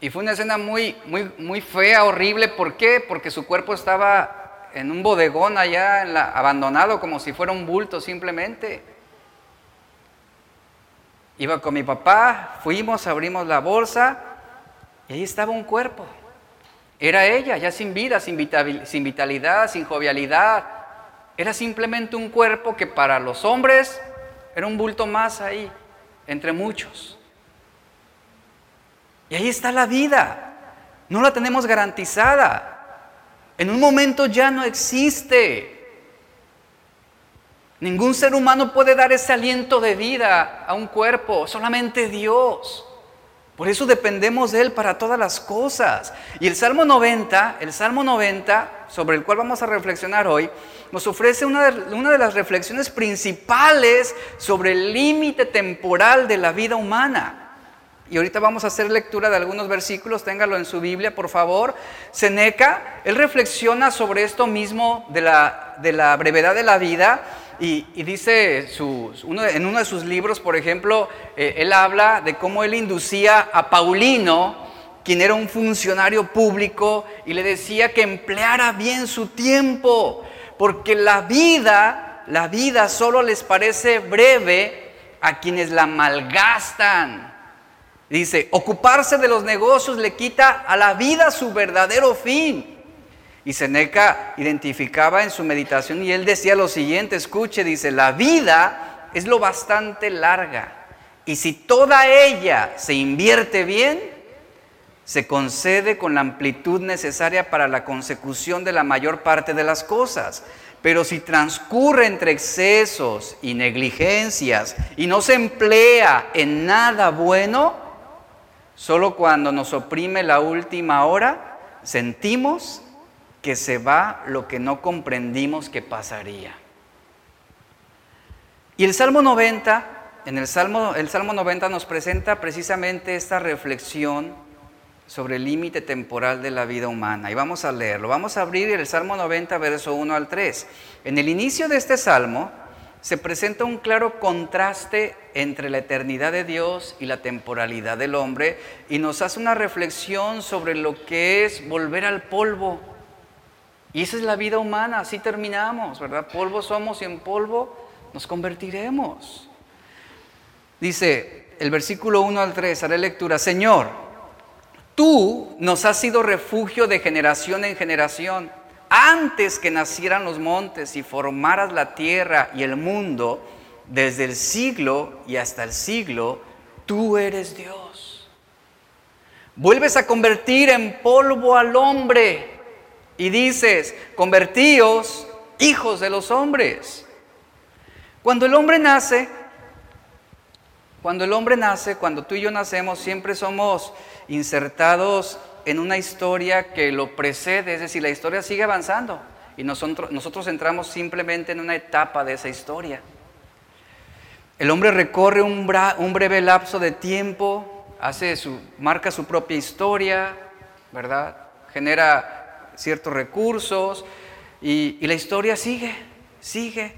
Y fue una escena muy, muy, muy fea, horrible. ¿Por qué? Porque su cuerpo estaba en un bodegón allá, abandonado, como si fuera un bulto simplemente. Iba con mi papá, fuimos, abrimos la bolsa y ahí estaba un cuerpo. Era ella, ya sin vida, sin vitalidad, sin jovialidad. Era simplemente un cuerpo que para los hombres era un bulto más ahí, entre muchos. Y ahí está la vida. No la tenemos garantizada. En un momento ya no existe. Ningún ser humano puede dar ese aliento de vida a un cuerpo, solamente Dios. Por eso dependemos de Él para todas las cosas. Y el Salmo 90, el Salmo 90, sobre el cual vamos a reflexionar hoy, nos ofrece una de, una de las reflexiones principales sobre el límite temporal de la vida humana. Y ahorita vamos a hacer lectura de algunos versículos, téngalo en su Biblia, por favor. Seneca, él reflexiona sobre esto mismo de la, brevedad de la vida y, dice en uno de sus libros, por ejemplo, eh, él habla de cómo él inducía a Paulino, quien era un funcionario público, y le decía que empleara bien su tiempo, porque la vida, la vida solo les parece breve a quienes la malgastan. Dice, ocuparse de los negocios le quita a la vida su verdadero fin. Y Seneca identificaba en su meditación y él decía lo siguiente, escuche, dice, la vida es lo bastante larga y si toda ella se invierte bien, se concede con la amplitud necesaria para la consecución de la mayor parte de las cosas. Pero si transcurre entre excesos y negligencias y no se emplea en nada bueno, Solo cuando nos oprime la última hora, sentimos que se va lo que no comprendimos que pasaría. Y el Salmo 90, en el Salmo, el Salmo 90 nos presenta precisamente esta reflexión sobre el límite temporal de la vida humana. Y vamos a leerlo. Vamos a abrir el Salmo 90, verso 1 al 3. En el inicio de este Salmo, se presenta un claro contraste entre la eternidad de Dios y la temporalidad del hombre y nos hace una reflexión sobre lo que es volver al polvo. Y esa es la vida humana, así terminamos, ¿verdad? Polvo somos y en polvo nos convertiremos. Dice el versículo 1 al 3, haré lectura, Señor, tú nos has sido refugio de generación en generación antes que nacieran los montes y formaras la tierra y el mundo, desde el siglo y hasta el siglo, tú eres Dios. Vuelves a convertir en polvo al hombre y dices, convertíos hijos de los hombres. Cuando el hombre nace, cuando el hombre nace, cuando tú y yo nacemos, siempre somos insertados en una historia que lo precede, es decir, la historia sigue avanzando y nosotros, nosotros entramos simplemente en una etapa de esa historia. El hombre recorre un, breve lapso de tiempo, hace su, marca su propia historia, ¿verdad? Genera ciertos recursos y, y la historia sigue, sigue.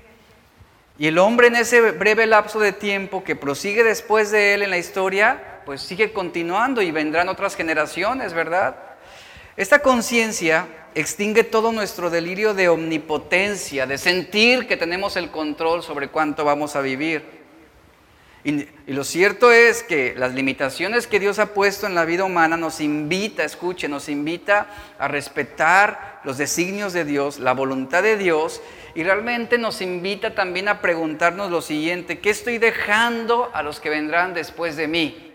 Y el hombre en ese breve lapso de tiempo que prosigue después de él en la historia, pues sigue continuando y vendrán otras generaciones, ¿verdad? Esta conciencia extingue todo nuestro delirio de omnipotencia, de sentir que tenemos el control sobre cuánto vamos a vivir. Y, lo cierto es que las limitaciones que Dios ha puesto en la vida humana nos invita, escuche, nos invita a respetar los designios de Dios, la voluntad de Dios, y realmente nos invita también a preguntarnos lo siguiente, ¿qué estoy dejando a los que vendrán después de mí?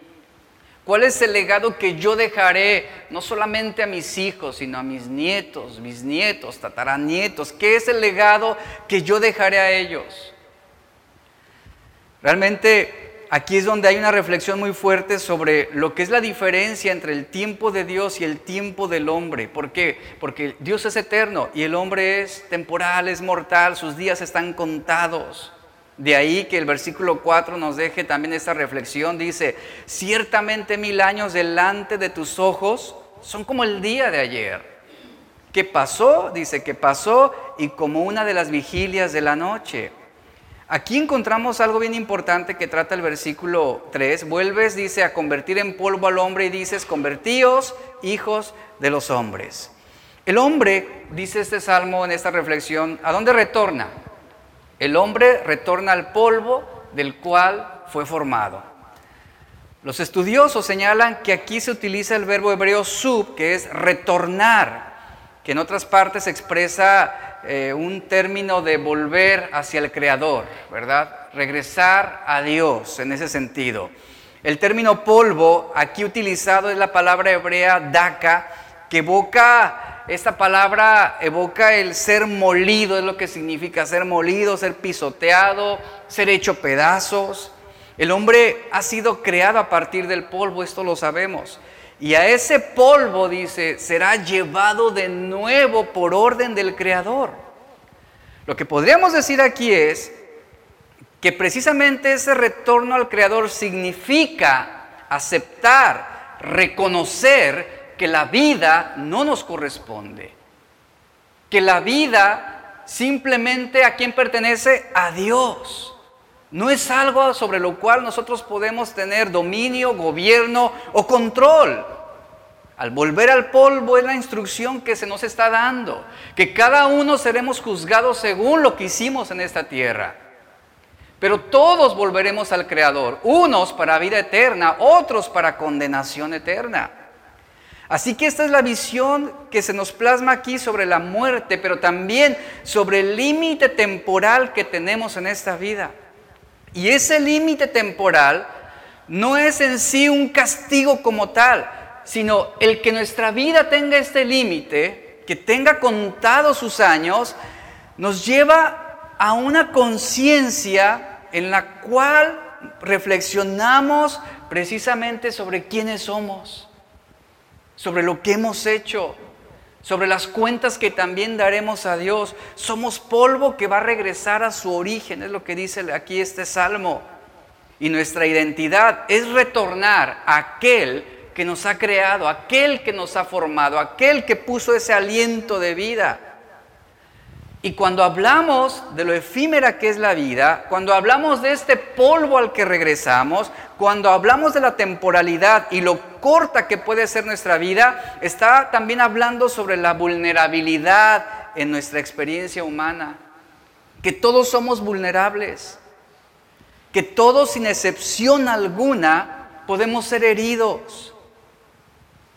¿Cuál es el legado que yo dejaré no solamente a mis hijos, sino a mis nietos, bisnietos, tataranietos? ¿Qué es el legado que yo dejaré a ellos? Realmente aquí es donde hay una reflexión muy fuerte sobre lo que es la diferencia entre el tiempo de Dios y el tiempo del hombre. ¿Por qué? Porque Dios es eterno y el hombre es temporal, es mortal, sus días están contados. De ahí que el versículo 4 nos deje también esta reflexión. Dice, ciertamente mil años delante de tus ojos son como el día de ayer. ¿Qué pasó? Dice que pasó y como una de las vigilias de la noche. Aquí encontramos algo bien importante que trata el versículo 3. Vuelves, dice, a convertir en polvo al hombre y dices, convertíos hijos de los hombres. El hombre, dice este salmo en esta reflexión, ¿a dónde retorna? El hombre retorna al polvo del cual fue formado. Los estudiosos señalan que aquí se utiliza el verbo hebreo sub, que es retornar, que en otras partes expresa eh, un término de volver hacia el Creador, ¿verdad? Regresar a Dios en ese sentido. El término polvo aquí utilizado es la palabra hebrea daka, que evoca esta palabra evoca el ser molido, es lo que significa ser molido, ser pisoteado, ser hecho pedazos. El hombre ha sido creado a partir del polvo, esto lo sabemos. Y a ese polvo, dice, será llevado de nuevo por orden del Creador. Lo que podríamos decir aquí es que precisamente ese retorno al Creador significa aceptar, reconocer que la vida no nos corresponde, que la vida simplemente a quien pertenece a Dios. No es algo sobre lo cual nosotros podemos tener dominio, gobierno o control. Al volver al polvo es la instrucción que se nos está dando, que cada uno seremos juzgados según lo que hicimos en esta tierra. Pero todos volveremos al Creador, unos para vida eterna, otros para condenación eterna. Así que esta es la visión que se nos plasma aquí sobre la muerte, pero también sobre el límite temporal que tenemos en esta vida. Y ese límite temporal no es en sí un castigo como tal, sino el que nuestra vida tenga este límite, que tenga contados sus años, nos lleva a una conciencia en la cual reflexionamos precisamente sobre quiénes somos sobre lo que hemos hecho, sobre las cuentas que también daremos a Dios. Somos polvo que va a regresar a su origen, es lo que dice aquí este salmo. Y nuestra identidad es retornar a aquel que nos ha creado, aquel que nos ha formado, aquel que puso ese aliento de vida. Y cuando hablamos de lo efímera que es la vida, cuando hablamos de este polvo al que regresamos, cuando hablamos de la temporalidad y lo corta que puede ser nuestra vida, está también hablando sobre la vulnerabilidad en nuestra experiencia humana. Que todos somos vulnerables, que todos sin excepción alguna podemos ser heridos,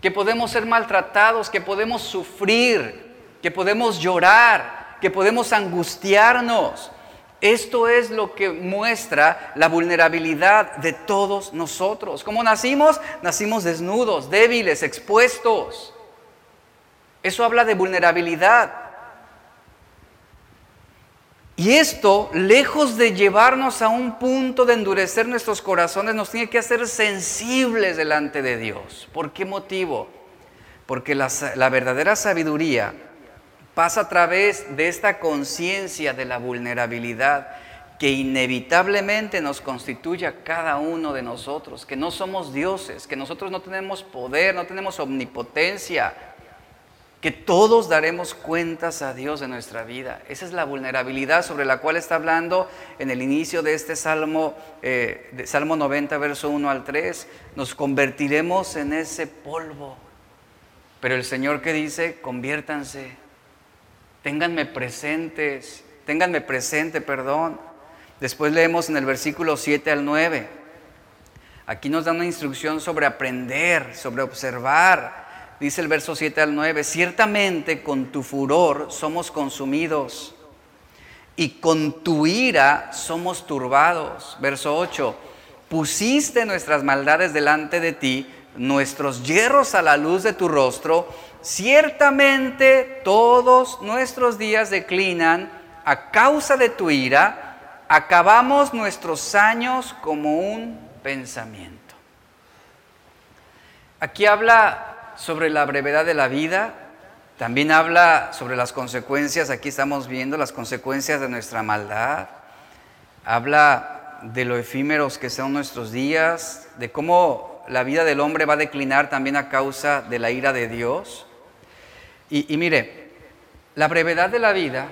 que podemos ser maltratados, que podemos sufrir, que podemos llorar, que podemos angustiarnos. Esto es lo que muestra la vulnerabilidad de todos nosotros. Como nacimos, nacimos desnudos, débiles, expuestos. Eso habla de vulnerabilidad. Y esto, lejos de llevarnos a un punto de endurecer nuestros corazones, nos tiene que hacer sensibles delante de Dios. ¿Por qué motivo? Porque la, la verdadera sabiduría pasa a través de esta conciencia de la vulnerabilidad que inevitablemente nos constituye a cada uno de nosotros, que no somos dioses, que nosotros no tenemos poder, no tenemos omnipotencia, que todos daremos cuentas a Dios de nuestra vida. Esa es la vulnerabilidad sobre la cual está hablando en el inicio de este Salmo, eh, Salmo 90, verso 1 al 3. Nos convertiremos en ese polvo. Pero el Señor que dice, conviértanse, ténganme presentes, ténganme presente, perdón. Después leemos en el versículo 7 al 9. Aquí nos da una instrucción sobre aprender, sobre observar, dice el verso 7 al 9, ciertamente con tu furor somos consumidos y con tu ira somos turbados. Verso 8, pusiste nuestras maldades delante de ti, nuestros hierros a la luz de tu rostro, ciertamente todos nuestros días declinan a causa de tu ira, acabamos nuestros años como un pensamiento. Aquí habla sobre la brevedad de la vida, también habla sobre las consecuencias, aquí estamos viendo las consecuencias de nuestra maldad, habla de lo efímeros que son nuestros días, de cómo la vida del hombre va a declinar también a causa de la ira de Dios. Y, mire, la brevedad de la vida,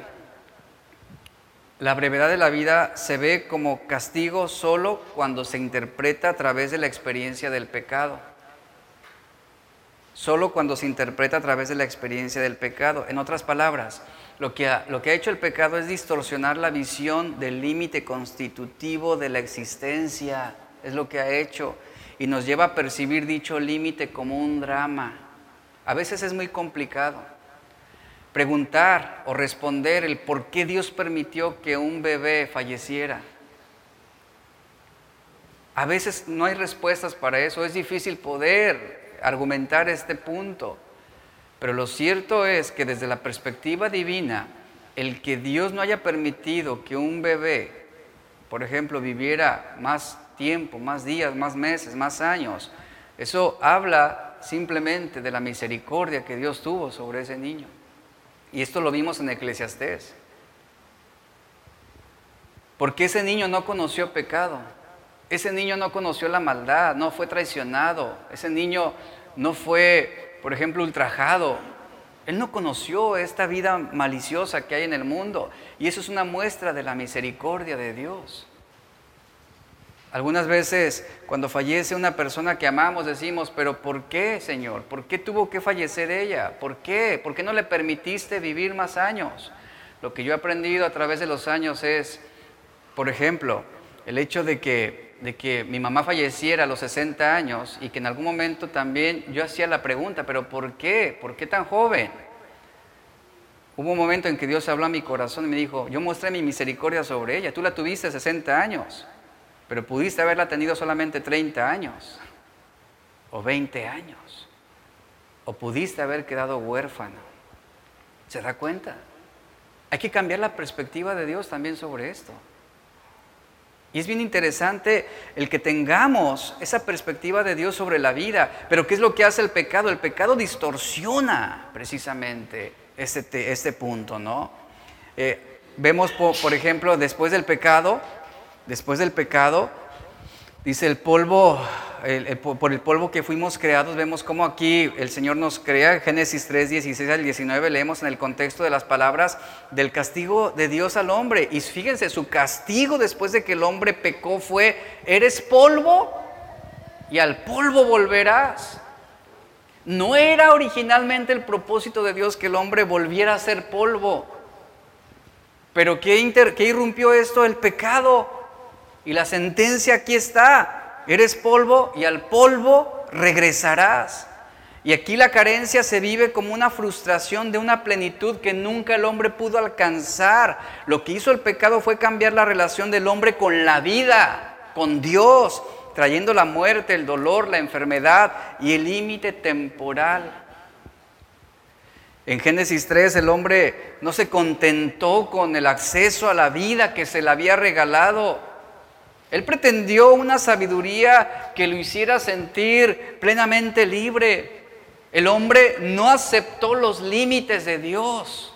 la brevedad de la vida se ve como castigo solo cuando se interpreta a través de la experiencia del pecado solo cuando se interpreta a través de la experiencia del pecado. En otras palabras, lo que, ha, lo que ha hecho el pecado es distorsionar la visión del límite constitutivo de la existencia. Es lo que ha hecho. Y nos lleva a percibir dicho límite como un drama. A veces es muy complicado. Preguntar o responder el por qué Dios permitió que un bebé falleciera. A veces no hay respuestas para eso. Es difícil poder argumentar este punto. Pero lo cierto es que desde la perspectiva divina, el que Dios no haya permitido que un bebé, por ejemplo, viviera más tiempo, más días, más meses, más años, eso habla simplemente de la misericordia que Dios tuvo sobre ese niño. Y esto lo vimos en Eclesiastés. Porque ese niño no conoció pecado. Ese niño no conoció la maldad, no fue traicionado. Ese niño no fue, por ejemplo, ultrajado. Él no conoció esta vida maliciosa que hay en el mundo. Y eso es una muestra de la misericordia de Dios. Algunas veces cuando fallece una persona que amamos decimos, pero ¿por qué, Señor? ¿Por qué tuvo que fallecer ella? ¿Por qué? ¿Por qué no le permitiste vivir más años? Lo que yo he aprendido a través de los años es, por ejemplo, el hecho de que, de que mi mamá falleciera a los 60 años y que en algún momento también yo hacía la pregunta, pero ¿por qué? ¿Por qué tan joven? Hubo un momento en que Dios habló a mi corazón y me dijo, yo mostré mi misericordia sobre ella, tú la tuviste 60 años, pero pudiste haberla tenido solamente 30 años o 20 años, o pudiste haber quedado huérfano. ¿Se da cuenta? Hay que cambiar la perspectiva de Dios también sobre esto. Y es bien interesante el que tengamos esa perspectiva de Dios sobre la vida. Pero ¿qué es lo que hace el pecado? El pecado distorsiona precisamente este, este punto, ¿no? Eh, vemos, por ejemplo, después del pecado, después del pecado, dice el polvo por el polvo que fuimos creados, vemos cómo aquí el Señor nos crea, Génesis 3, 16 al 19, leemos en el contexto de las palabras del castigo de Dios al hombre. Y fíjense, su castigo después de que el hombre pecó fue, eres polvo y al polvo volverás. No era originalmente el propósito de Dios que el hombre volviera a ser polvo. Pero ¿qué, qué irrumpió esto? El pecado. Y la sentencia aquí está eres polvo y al polvo regresarás. Y aquí la carencia se vive como una frustración de una plenitud que nunca el hombre pudo alcanzar. Lo que hizo el pecado fue cambiar la relación del hombre con la vida, con Dios, trayendo la muerte, el dolor, la enfermedad y el límite temporal. En Génesis 3 el hombre no se contentó con el acceso a la vida que se le había regalado. Él pretendió una sabiduría que lo hiciera sentir plenamente libre. El hombre no aceptó los límites de Dios.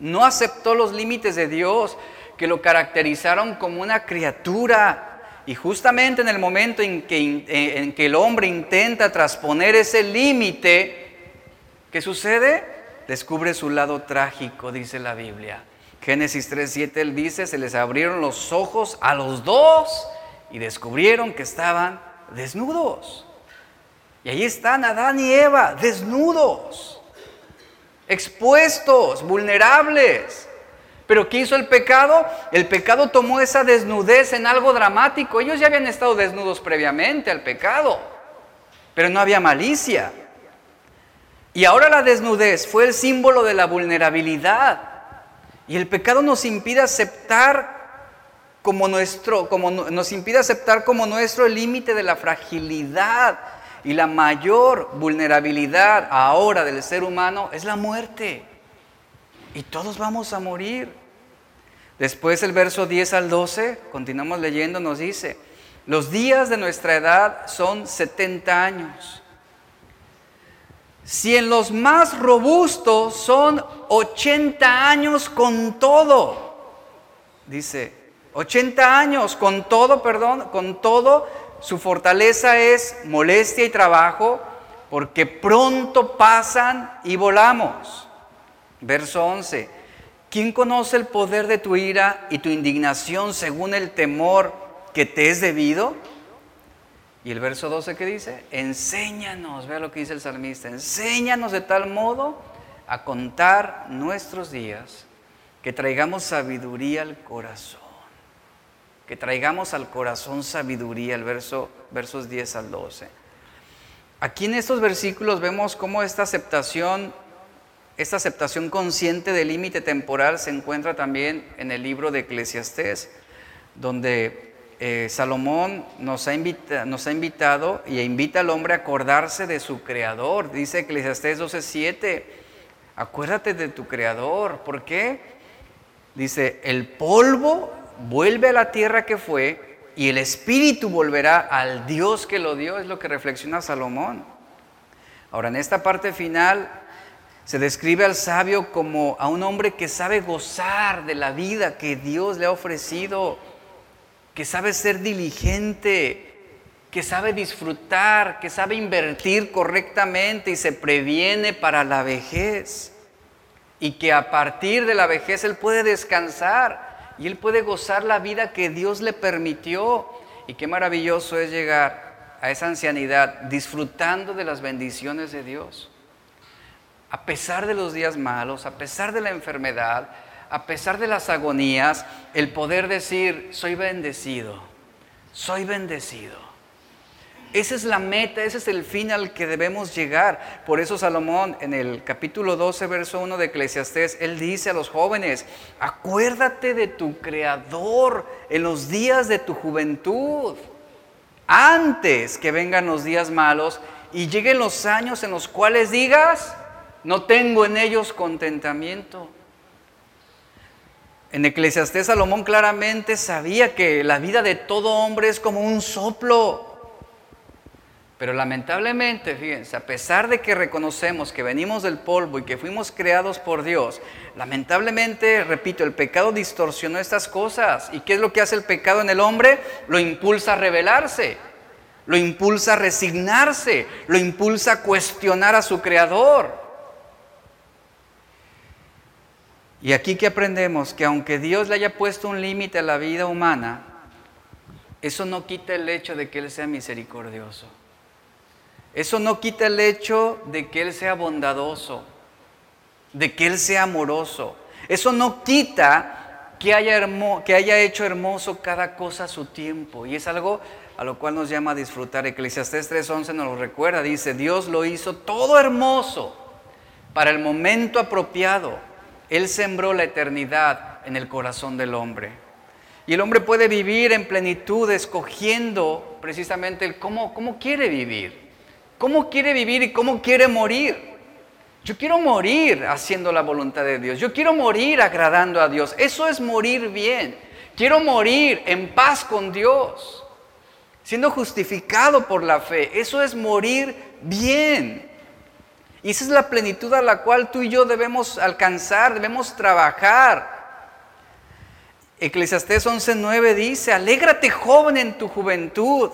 No aceptó los límites de Dios que lo caracterizaron como una criatura. Y justamente en el momento en que, que el hombre intenta trasponer ese límite, ¿Qué sucede? Descubre su lado trágico, dice la Biblia. Génesis 3.7 él dice, se les abrieron los ojos a los dos y descubrieron que estaban desnudos. Y ahí están Adán y Eva, desnudos, expuestos, vulnerables. Pero ¿qué hizo el pecado? El pecado tomó esa desnudez en algo dramático. Ellos ya habían estado desnudos previamente al pecado, pero no había malicia. Y ahora la desnudez fue el símbolo de la vulnerabilidad. Y el pecado nos impide aceptar como nuestro, nos impide aceptar como nuestro el límite de la fragilidad y la mayor vulnerabilidad ahora del ser humano es la muerte. Y todos vamos a morir. Después el verso 10 al 12, continuamos leyendo, nos dice, los días de nuestra edad son 70 años. Si en los más robustos son 80 años con todo, dice, 80 años con todo, perdón, con todo, su fortaleza es molestia y trabajo, porque pronto pasan y volamos. Verso 11, ¿quién conoce el poder de tu ira y tu indignación según el temor que te es debido? Y el verso 12 que dice, enséñanos, vea lo que dice el salmista, enséñanos de tal modo a contar nuestros días, que traigamos sabiduría al corazón, que traigamos al corazón sabiduría, el verso, versos 10 al 12. Aquí en estos versículos vemos cómo esta aceptación, esta aceptación consciente del límite temporal se encuentra también en el libro de Eclesiastés, donde eh, Salomón nos ha, nos ha, invitado y invita al hombre a acordarse de su creador. Dice Eclesiastés 12:7, acuérdate de tu creador. ¿Por qué? Dice, el polvo vuelve a la tierra que fue y el espíritu volverá al Dios que lo dio, es lo que reflexiona Salomón. Ahora, en esta parte final se describe al sabio como a un hombre que sabe gozar de la vida que Dios le ha ofrecido que sabe ser diligente, que sabe disfrutar, que sabe invertir correctamente y se previene para la vejez. Y que a partir de la vejez él puede descansar y él puede gozar la vida que Dios le permitió. Y qué maravilloso es llegar a esa ancianidad disfrutando de las bendiciones de Dios. A pesar de los días malos, a pesar de la enfermedad, a pesar de las agonías, el poder decir, soy bendecido, soy bendecido. Esa es la meta, ese es el fin al que debemos llegar. Por eso Salomón en el capítulo 12, verso 1 de Eclesiastés, él dice a los jóvenes, acuérdate de tu Creador en los días de tu juventud, antes que vengan los días malos y lleguen los años en los cuales digas, no tengo en ellos contentamiento. En Eclesiastés Salomón claramente sabía que la vida de todo hombre es como un soplo. Pero lamentablemente, fíjense, a pesar de que reconocemos que venimos del polvo y que fuimos creados por Dios, lamentablemente, repito, el pecado distorsionó estas cosas. ¿Y qué es lo que hace el pecado en el hombre? Lo impulsa a rebelarse, lo impulsa a resignarse, lo impulsa a cuestionar a su creador. Y aquí que aprendemos que aunque Dios le haya puesto un límite a la vida humana, eso no quita el hecho de que Él sea misericordioso. Eso no quita el hecho de que Él sea bondadoso, de que Él sea amoroso. Eso no quita que haya, que haya hecho hermoso cada cosa a su tiempo. Y es algo a lo cual nos llama a disfrutar. Eclesiastés 3:11 nos lo recuerda. Dice, Dios lo hizo todo hermoso para el momento apropiado. Él sembró la eternidad en el corazón del hombre. Y el hombre puede vivir en plenitud escogiendo precisamente el cómo, cómo quiere vivir, cómo quiere vivir y cómo quiere morir. Yo quiero morir haciendo la voluntad de Dios. Yo quiero morir agradando a Dios. Eso es morir bien. Quiero morir en paz con Dios, siendo justificado por la fe. Eso es morir bien. Y esa es la plenitud a la cual tú y yo debemos alcanzar, debemos trabajar. Eclesiastés 11:9 dice, alégrate joven en tu juventud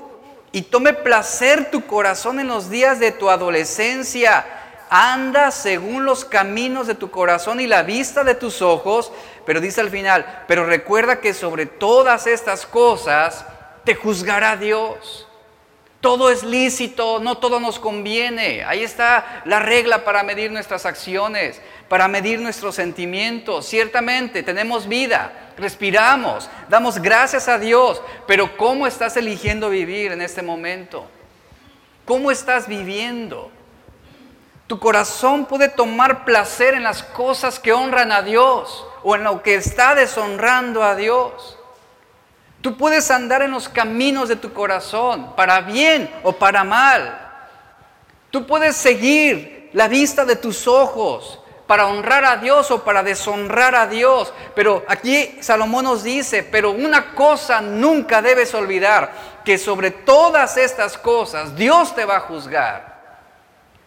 y tome placer tu corazón en los días de tu adolescencia. Anda según los caminos de tu corazón y la vista de tus ojos, pero dice al final, pero recuerda que sobre todas estas cosas te juzgará Dios. Todo es lícito, no todo nos conviene. Ahí está la regla para medir nuestras acciones, para medir nuestros sentimientos. Ciertamente tenemos vida, respiramos, damos gracias a Dios, pero ¿cómo estás eligiendo vivir en este momento? ¿Cómo estás viviendo? Tu corazón puede tomar placer en las cosas que honran a Dios o en lo que está deshonrando a Dios. Tú puedes andar en los caminos de tu corazón, para bien o para mal. Tú puedes seguir la vista de tus ojos para honrar a Dios o para deshonrar a Dios. Pero aquí Salomón nos dice, pero una cosa nunca debes olvidar, que sobre todas estas cosas Dios te va a juzgar.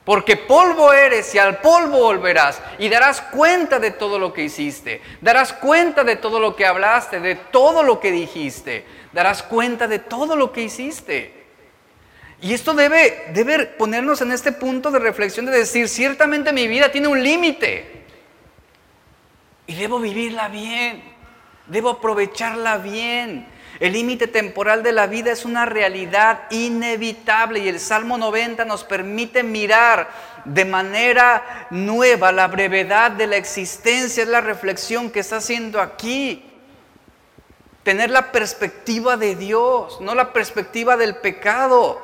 Porque polvo eres y al polvo volverás y darás cuenta de todo lo que hiciste, darás cuenta de todo lo que hablaste, de todo lo que dijiste, darás cuenta de todo lo que hiciste. Y esto debe, debe ponernos en este punto de reflexión de decir, ciertamente mi vida tiene un límite y debo vivirla bien, debo aprovecharla bien. El límite temporal de la vida es una realidad inevitable y el Salmo 90 nos permite mirar de manera nueva la brevedad de la existencia, es la reflexión que está haciendo aquí. Tener la perspectiva de Dios, no la perspectiva del pecado.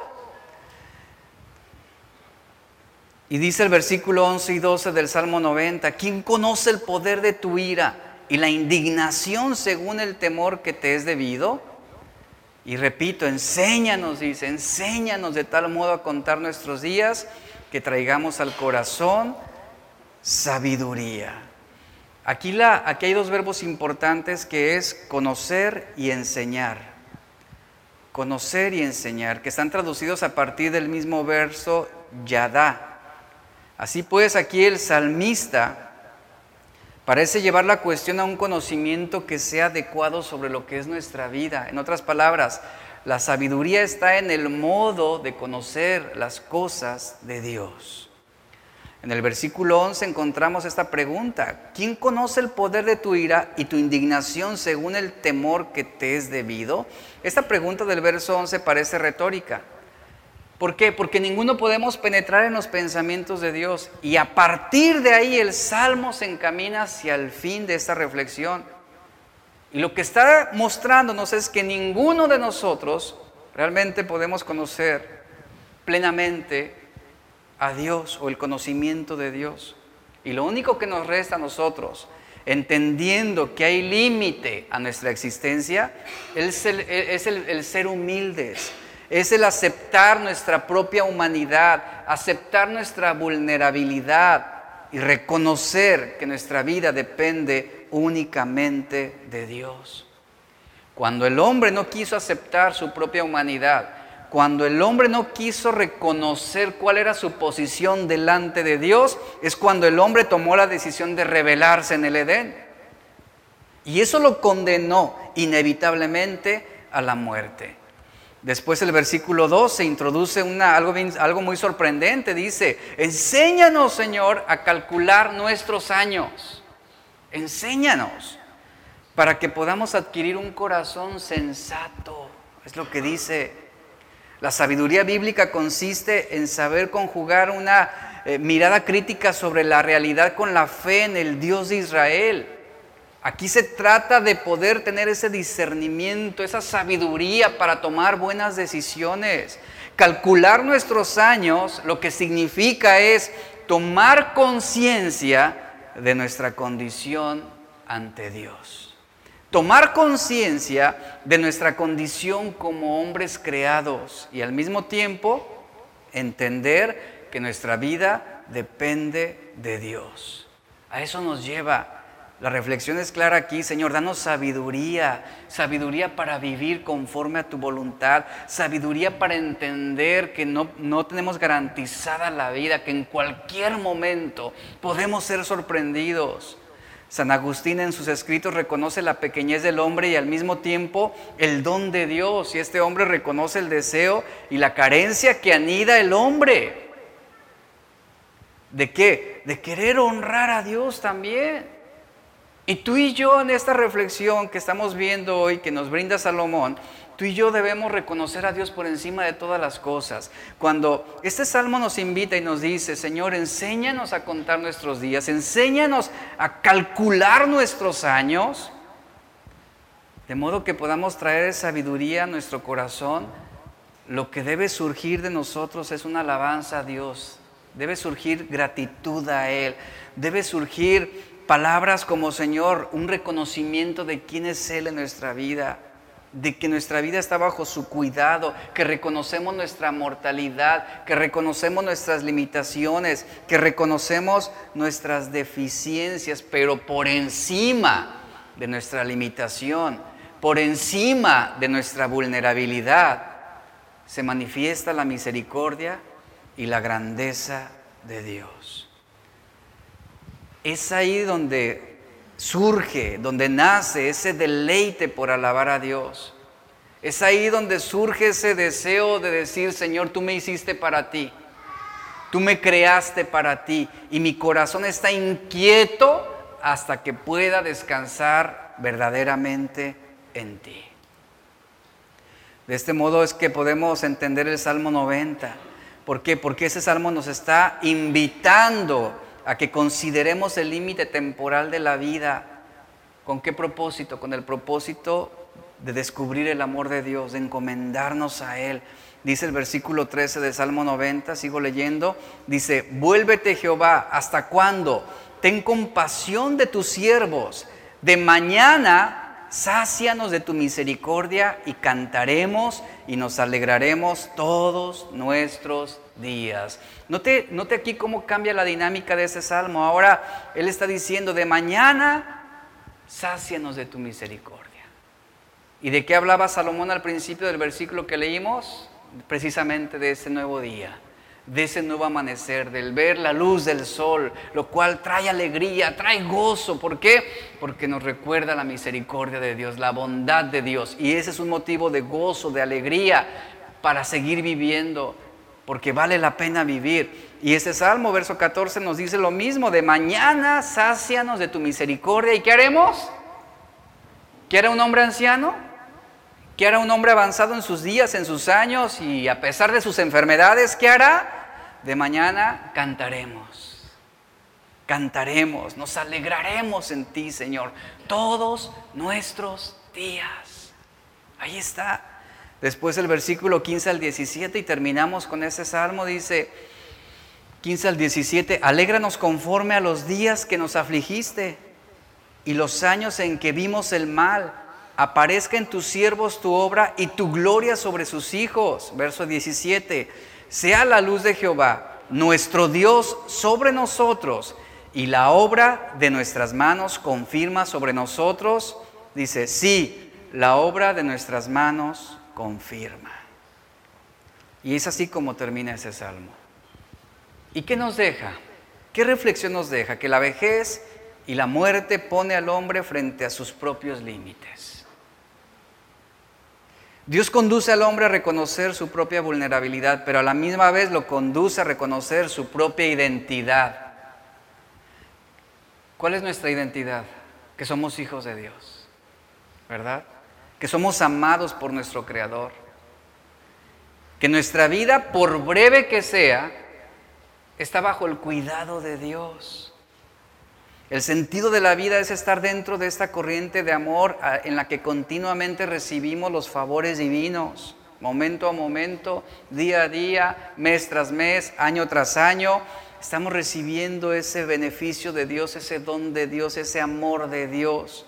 Y dice el versículo 11 y 12 del Salmo 90, ¿quién conoce el poder de tu ira? Y la indignación según el temor que te es debido. Y repito, enséñanos, dice, enséñanos de tal modo a contar nuestros días que traigamos al corazón sabiduría. Aquí, la, aquí hay dos verbos importantes que es conocer y enseñar. Conocer y enseñar, que están traducidos a partir del mismo verso yadá. Así pues, aquí el salmista Parece llevar la cuestión a un conocimiento que sea adecuado sobre lo que es nuestra vida. En otras palabras, la sabiduría está en el modo de conocer las cosas de Dios. En el versículo 11 encontramos esta pregunta. ¿Quién conoce el poder de tu ira y tu indignación según el temor que te es debido? Esta pregunta del verso 11 parece retórica. ¿Por qué? Porque ninguno podemos penetrar en los pensamientos de Dios. Y a partir de ahí el Salmo se encamina hacia el fin de esta reflexión. Y lo que está mostrándonos es que ninguno de nosotros realmente podemos conocer plenamente a Dios o el conocimiento de Dios. Y lo único que nos resta a nosotros, entendiendo que hay límite a nuestra existencia, es el, ser humildes, es el aceptar nuestra propia humanidad, aceptar nuestra vulnerabilidad y reconocer que nuestra vida depende únicamente de Dios. Cuando el hombre no quiso aceptar su propia humanidad, cuando el hombre no quiso reconocer cuál era su posición delante de Dios, es cuando el hombre tomó la decisión de rebelarse en el Edén. Y eso lo condenó inevitablemente a la muerte. Después el versículo 2 se introduce algo, algo muy sorprendente. Dice, enséñanos Señor a calcular nuestros años. Enséñanos para que podamos adquirir un corazón sensato. Es lo que dice. La sabiduría bíblica consiste en saber conjugar una eh, mirada crítica sobre la realidad con la fe en el Dios de Israel. Aquí se trata de poder tener ese discernimiento, esa sabiduría para tomar buenas decisiones. Calcular nuestros años lo que significa es tomar conciencia de nuestra condición ante Dios. Tomar conciencia de nuestra condición como hombres creados y al mismo tiempo entender que nuestra vida depende de Dios. A eso nos lleva. La reflexión es clara aquí, Señor, danos sabiduría, sabiduría para vivir conforme a tu voluntad, sabiduría para entender que no, no tenemos garantizada la vida, que en cualquier momento podemos ser sorprendidos. San Agustín en sus escritos reconoce la pequeñez del hombre y al mismo tiempo el don de Dios. Y este hombre reconoce el deseo y la carencia que anida el hombre. ¿De qué? De querer honrar a Dios también. Y tú y yo en esta reflexión que estamos viendo hoy, que nos brinda Salomón, tú y yo debemos reconocer a Dios por encima de todas las cosas. Cuando este salmo nos invita y nos dice, Señor, enséñanos a contar nuestros días, enséñanos a calcular nuestros años, de modo que podamos traer sabiduría a nuestro corazón, lo que debe surgir de nosotros es una alabanza a Dios, debe surgir gratitud a Él, debe surgir palabras como Señor, un reconocimiento de quién es Él en nuestra vida, de que nuestra vida está bajo su cuidado, que reconocemos nuestra mortalidad, que reconocemos nuestras limitaciones, que reconocemos nuestras deficiencias, pero por encima de nuestra limitación, por encima de nuestra vulnerabilidad, se manifiesta la misericordia y la grandeza de Dios. Es ahí donde surge, donde nace ese deleite por alabar a Dios. Es ahí donde surge ese deseo de decir, Señor, tú me hiciste para ti. Tú me creaste para ti y mi corazón está inquieto hasta que pueda descansar verdaderamente en ti. De este modo es que podemos entender el Salmo 90. ¿Por qué? Porque ese Salmo nos está invitando a que consideremos el límite temporal de la vida. ¿Con qué propósito? Con el propósito de descubrir el amor de Dios, de encomendarnos a Él. Dice el versículo 13 de Salmo 90, sigo leyendo, dice, vuélvete Jehová, ¿hasta cuándo? Ten compasión de tus siervos. De mañana, sácianos de tu misericordia y cantaremos y nos alegraremos todos nuestros días. Note, note aquí cómo cambia la dinámica de ese salmo. Ahora Él está diciendo, de mañana, sácianos de tu misericordia. ¿Y de qué hablaba Salomón al principio del versículo que leímos? Precisamente de ese nuevo día, de ese nuevo amanecer, del ver la luz del sol, lo cual trae alegría, trae gozo. ¿Por qué? Porque nos recuerda la misericordia de Dios, la bondad de Dios. Y ese es un motivo de gozo, de alegría para seguir viviendo porque vale la pena vivir. Y ese Salmo, verso 14, nos dice lo mismo, de mañana sácianos de tu misericordia. ¿Y qué haremos? ¿Qué hará un hombre anciano? ¿Qué hará un hombre avanzado en sus días, en sus años y a pesar de sus enfermedades? ¿Qué hará? De mañana cantaremos, cantaremos, nos alegraremos en ti, Señor, todos nuestros días. Ahí está. Después el versículo 15 al 17 y terminamos con ese salmo, dice 15 al 17, alégranos conforme a los días que nos afligiste y los años en que vimos el mal. Aparezca en tus siervos tu obra y tu gloria sobre sus hijos. Verso 17, sea la luz de Jehová, nuestro Dios, sobre nosotros y la obra de nuestras manos confirma sobre nosotros. Dice, sí, la obra de nuestras manos confirma. Y es así como termina ese salmo. ¿Y qué nos deja? ¿Qué reflexión nos deja? Que la vejez y la muerte pone al hombre frente a sus propios límites. Dios conduce al hombre a reconocer su propia vulnerabilidad, pero a la misma vez lo conduce a reconocer su propia identidad. ¿Cuál es nuestra identidad? Que somos hijos de Dios, ¿verdad? Que somos amados por nuestro Creador, que nuestra vida, por breve que sea, está bajo el cuidado de Dios. El sentido de la vida es estar dentro de esta corriente de amor en la que continuamente recibimos los favores divinos, momento a momento, día a día, mes tras mes, año tras año. Estamos recibiendo ese beneficio de Dios, ese don de Dios, ese amor de Dios.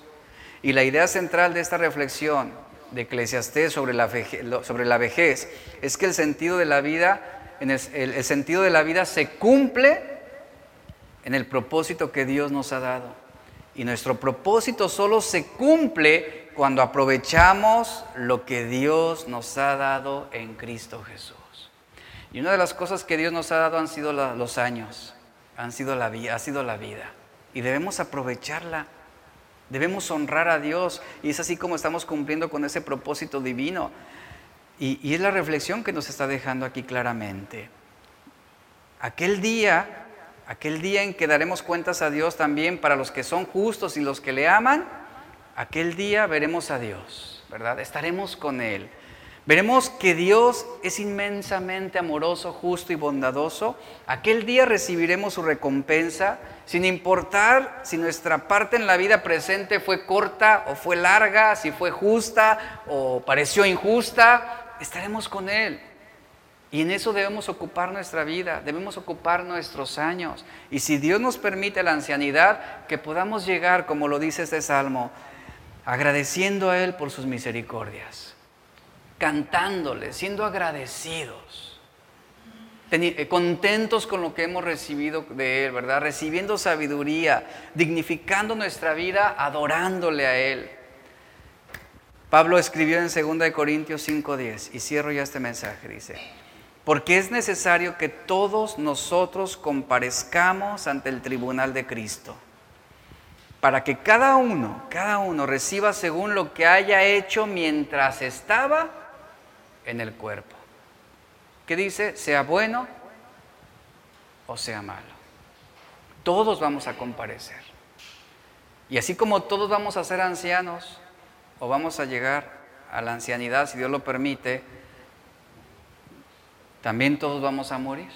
Y la idea central de esta reflexión de Eclesiastés sobre la, vejez, sobre la vejez es que el sentido de la vida, el, sentido de la vida se cumple en el propósito que Dios nos ha dado. Y nuestro propósito solo se cumple cuando aprovechamos lo que Dios nos ha dado en Cristo Jesús. Y una de las cosas que Dios nos ha dado han sido los años, han sido la, ha sido la vida. Y debemos aprovecharla. Debemos honrar a Dios. Y es así como estamos cumpliendo con ese propósito divino. Y, es la reflexión que nos está dejando aquí claramente. Aquel día aquel día en que daremos cuentas a Dios también para los que son justos y los que le aman, aquel día veremos a Dios, ¿verdad? Estaremos con Él. Veremos que Dios es inmensamente amoroso, justo y bondadoso. Aquel día recibiremos su recompensa, sin importar si nuestra parte en la vida presente fue corta o fue larga, si fue justa o pareció injusta, estaremos con Él. Y en eso debemos ocupar nuestra vida, debemos ocupar nuestros años. Y si Dios nos permite la ancianidad, que podamos llegar, como lo dice este salmo, agradeciendo a Él por sus misericordias, cantándole, siendo agradecidos, eh, contentos con lo que hemos recibido de Él, ¿verdad? Recibiendo sabiduría, dignificando nuestra vida, adorándole a Él. Pablo escribió en 2 Corintios 5:10, y cierro ya este mensaje, dice, porque es necesario que todos nosotros comparezcamos ante el tribunal de Cristo, para que cada uno, cada uno reciba según lo que haya hecho mientras estaba en el cuerpo. ¿Qué dice? Sea bueno o sea malo. Todos vamos a comparecer. Y así como todos vamos a ser ancianos o vamos a llegar a la ancianidad, si Dios lo permite, también todos vamos a morir.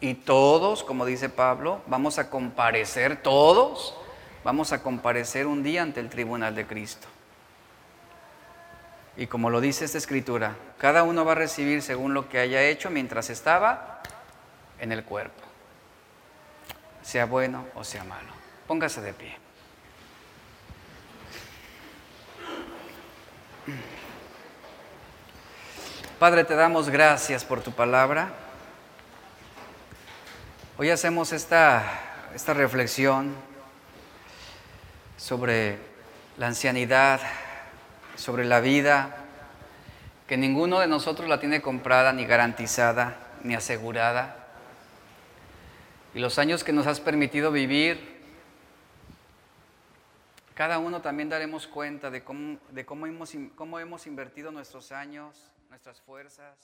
Y todos, como dice Pablo, vamos a comparecer, todos vamos a comparecer un día ante el tribunal de Cristo. Y como lo dice esta escritura, cada uno va a recibir según lo que haya hecho mientras estaba en el cuerpo, sea bueno o sea malo. Póngase de pie. Padre, te damos gracias por tu palabra. Hoy hacemos esta, esta reflexión sobre la ancianidad, sobre la vida, que ninguno de nosotros la tiene comprada, ni garantizada, ni asegurada. Y los años que nos has permitido vivir, cada uno también daremos cuenta de cómo, de cómo, hemos, cómo hemos invertido nuestros años nuestras fuerzas,